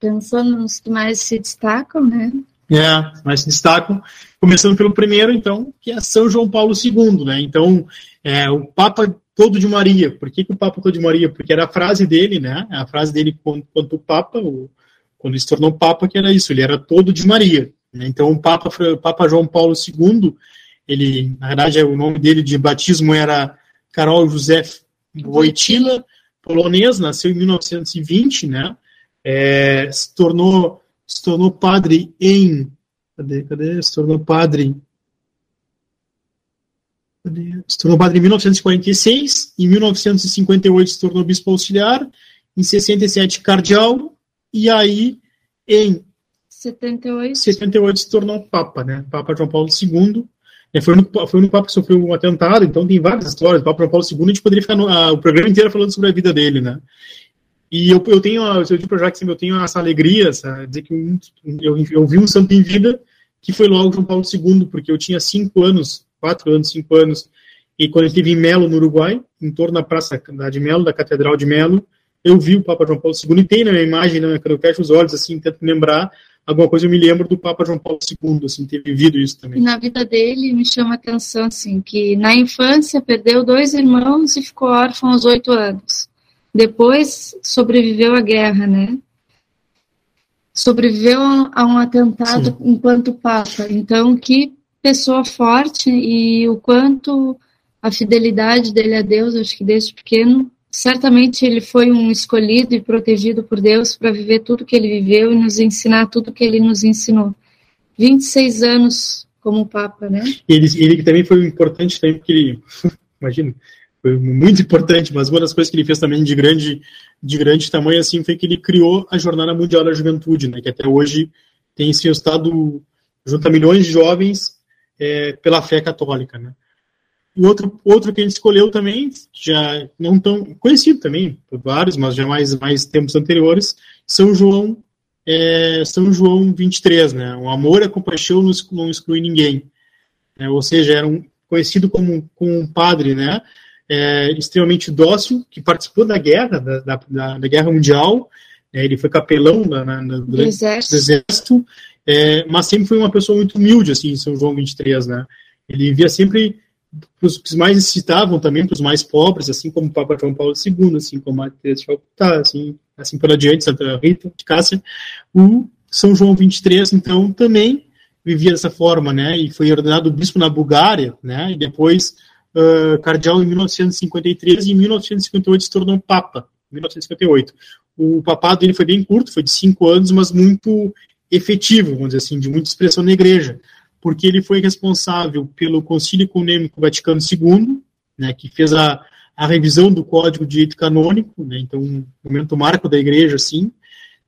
pensando nos que mais se destacam, né? É, mais se destacam. Começando pelo primeiro, então, que é São João Paulo II, né? Então, é, o Papa todo de Maria. Por que, que o Papa todo de Maria? Porque era a frase dele, né? A frase dele quanto o Papa, o, quando ele se tornou Papa, que era isso, ele era todo de Maria. Né? Então, o Papa, o Papa João Paulo II, ele, na verdade, o nome dele de batismo era Karol Józef Wojtyla, polonês, nasceu em 1920, né? É, se tornou se tornou padre em cadê, cadê? Se tornou padre se tornou padre em 1946, em 1958 se tornou bispo auxiliar, em 67 cardeal, e aí em 78, 78 se tornou papa, né? Papa João Paulo II. É, foi, no, foi no Papa que sofreu um atentado, então tem várias histórias. O Papa João Paulo II, a gente poderia ficar no, a, o programa inteiro falando sobre a vida dele, né? E eu, eu tenho, eu digo para eu tenho essa alegria, dizer que um, eu, eu vi um santo em vida que foi logo João Paulo II, porque eu tinha cinco anos, quatro anos, cinco anos, e quando eu estive em Melo, no Uruguai, em torno da Praça de Melo, da Catedral de Melo, eu vi o Papa João Paulo II, e tem na minha imagem, né, quando eu fecho os olhos, assim, tento lembrar, alguma coisa eu me lembro do Papa João Paulo II, assim, ter vivido isso também. Na vida dele me chama a atenção, assim, que na infância perdeu dois irmãos e ficou órfão aos oito anos. Depois sobreviveu à guerra, né? Sobreviveu a um atentado Sim. enquanto Papa. Então, que pessoa forte e o quanto a fidelidade dele a Deus, acho que desde pequeno, certamente ele foi um escolhido e protegido por Deus para viver tudo que ele viveu e nos ensinar tudo que ele nos ensinou. 26 anos como Papa, né? Ele, ele também foi importante também porque ele, *laughs* imagina, foi muito importante, mas uma das coisas que ele fez também de grande, de grande tamanho assim foi que ele criou a Jornada Mundial da Juventude, né? Que até hoje tem esse estado a milhões de jovens é, pela fé católica, né? E outro, outro que a gente escolheu também, já não tão conhecido também, por vários, mas já mais, mais tempos anteriores, São João, é, São João 23, né? O amor e a compaixão não, não exclui ninguém. É, ou seja, era um, conhecido como, como um padre, né? É, extremamente dócil, que participou da guerra, da, da, da guerra mundial, é, ele foi capelão na, na, do exército, do exército é, mas sempre foi uma pessoa muito humilde, assim, São João 23, né? Ele via sempre para os mais necessitavam também, para os mais pobres, assim como o Papa João Paulo II, assim como a Teresa de Calcutá, assim, assim por adiante, Santa Rita de Cássia, o São João 23, então, também vivia dessa forma, né, e foi ordenado bispo na Bulgária, né, e depois uh, cardeal em 1953, e em 1958 se tornou papa, 1958. O papado dele foi bem curto, foi de cinco anos, mas muito efetivo, vamos dizer assim, de muita expressão na igreja, porque ele foi responsável pelo Concílio Econômico Vaticano II, né, que fez a, a revisão do Código de Direito Canônico, né, então um momento marco da Igreja, assim,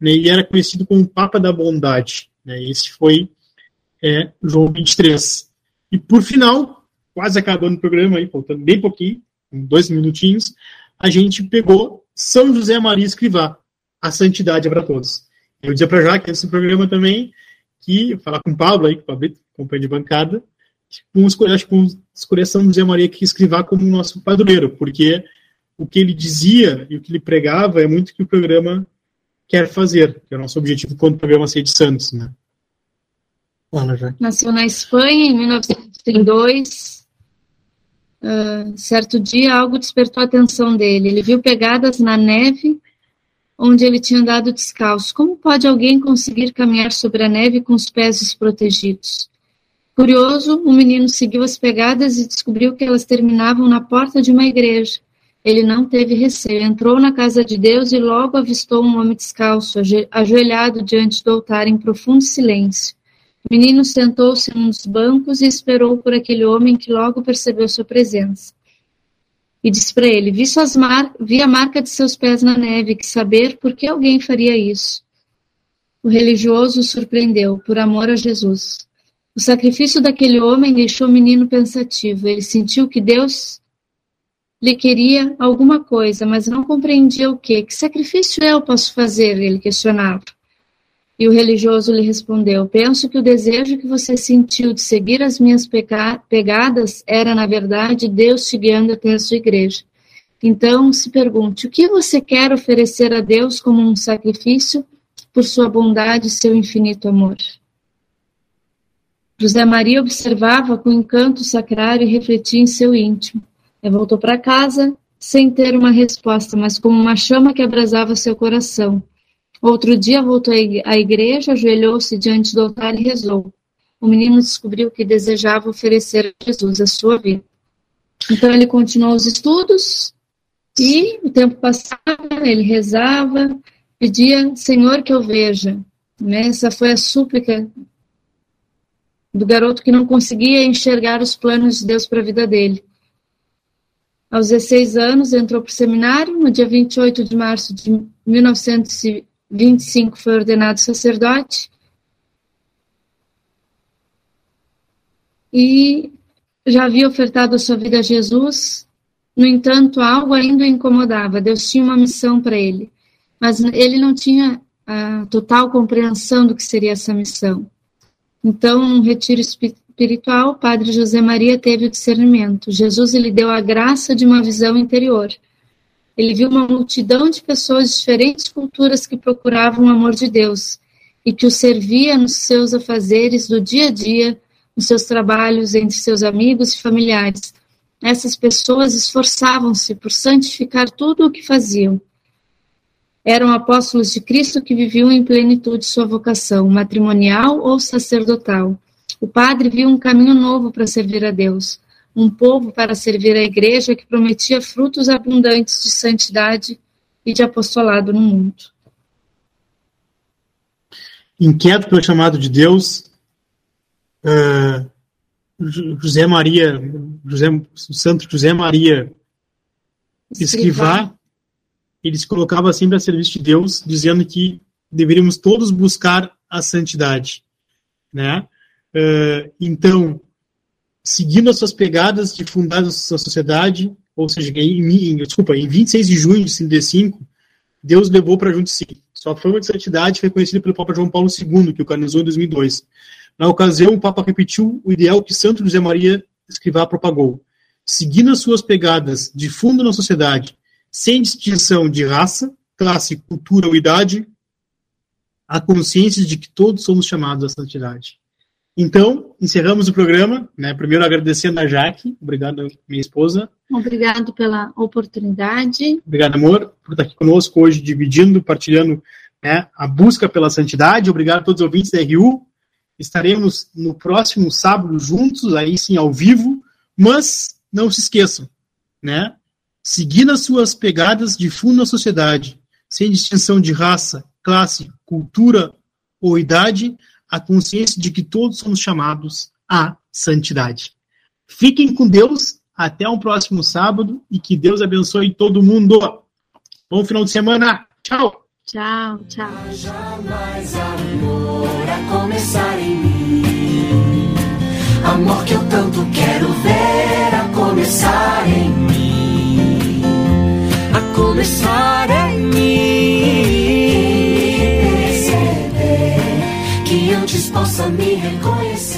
né, e era conhecido como Papa da Bondade. Né, esse foi é, João 23. E por final, quase acabando o programa, aí, faltando bem pouquinho, dois minutinhos, a gente pegou São José Maria Escrivá, a santidade é para todos. Eu dizia para já que esse programa também, que falar com o Pablo aí, com o Pablito, companheiro de bancada, com escolher, acho que com escolher São José Maria que escrevar como nosso padroeiro, porque o que ele dizia e o que ele pregava é muito o que o programa quer fazer, que é o nosso objetivo quando o programa Ser de Santos, né? Fala, já. Nasceu na Espanha em 1932. Uh, ah, certo dia, algo despertou a atenção dele. Ele viu pegadas na neve onde ele tinha andado descalço. Como pode alguém conseguir caminhar sobre a neve com os pés desprotegidos? Curioso, o menino seguiu as pegadas e descobriu que elas terminavam na porta de uma igreja. Ele não teve receio, entrou na casa de Deus e logo avistou um homem descalço, ajoelhado diante do altar em profundo silêncio. O menino sentou-se num dos bancos e esperou por aquele homem que logo percebeu sua presença. E disse para ele: vi, suas mar vi a marca de seus pés na neve, que saber por que alguém faria isso. O religioso o surpreendeu, por amor a Jesus. O sacrifício daquele homem deixou o menino pensativo. Ele sentiu que Deus lhe queria alguma coisa, mas não compreendia o que. Que sacrifício eu posso fazer? Ele questionava. E o religioso lhe respondeu: Penso que o desejo que você sentiu de seguir as minhas pegadas era, na verdade, Deus te guiando até a sua igreja. Então, se pergunte: o que você quer oferecer a Deus como um sacrifício por sua bondade e seu infinito amor? José Maria observava com encanto o sacrário e refletia em seu íntimo. Ele voltou para casa sem ter uma resposta, mas como uma chama que abrasava seu coração. Outro dia voltou à igreja, ajoelhou-se diante do altar e rezou. O menino descobriu que desejava oferecer a Jesus a sua vida. Então ele continuou os estudos e o tempo passava, ele rezava, pedia, Senhor, que eu veja. Né? Essa foi a súplica do garoto que não conseguia enxergar os planos de Deus para a vida dele. Aos 16 anos, entrou para o seminário. No dia 28 de março de 1925, foi ordenado sacerdote. E já havia ofertado a sua vida a Jesus. No entanto, algo ainda o incomodava. Deus tinha uma missão para ele, mas ele não tinha a total compreensão do que seria essa missão. Então, um retiro espiritual, padre José Maria teve o discernimento. Jesus lhe deu a graça de uma visão interior. Ele viu uma multidão de pessoas de diferentes culturas que procuravam o amor de Deus e que o servia nos seus afazeres do dia a dia, nos seus trabalhos, entre seus amigos e familiares. Essas pessoas esforçavam-se por santificar tudo o que faziam. Eram apóstolos de Cristo que viviam em plenitude sua vocação, matrimonial ou sacerdotal o padre viu um caminho novo para servir a Deus, um povo para servir a igreja que prometia frutos abundantes de santidade e de apostolado no mundo. Inquieto pelo chamado de Deus, uh, José Maria, José, Santo José Maria Escrivá, ele se colocava sempre a serviço de Deus, dizendo que deveríamos todos buscar a santidade, né? Uh, então, seguindo as suas pegadas de fundar a sua sociedade, ou seja, em, em, desculpa, em 26 de junho de 55, Deus levou para junto de si. Sua fama de santidade foi conhecida pelo Papa João Paulo II, que o canonizou em 2002. Na ocasião, o Papa repetiu o ideal que Santo José Maria Escrivá propagou. Seguindo as suas pegadas de fundo na sociedade, sem distinção de raça, classe, cultura ou idade, a consciência de que todos somos chamados à santidade. Então, encerramos o programa. Né? Primeiro, agradecendo a Jaque. Obrigado, minha esposa. Obrigado pela oportunidade. Obrigado, amor, por estar aqui conosco hoje, dividindo, partilhando né, a busca pela santidade. Obrigado a todos os ouvintes da RU. Estaremos no próximo sábado juntos, aí sim, ao vivo. Mas não se esqueçam, né? Seguindo as suas pegadas de fundo na sociedade, sem distinção de raça, classe, cultura ou idade, a consciência de que todos somos chamados à santidade. Fiquem com Deus, até um próximo sábado e que Deus abençoe todo mundo. Bom final de semana. Tchau. Tchau, tchau. Jamais amor a começar em mim. Amor que eu tanto quero ver a começar em mim. A começar possa me reconhecer.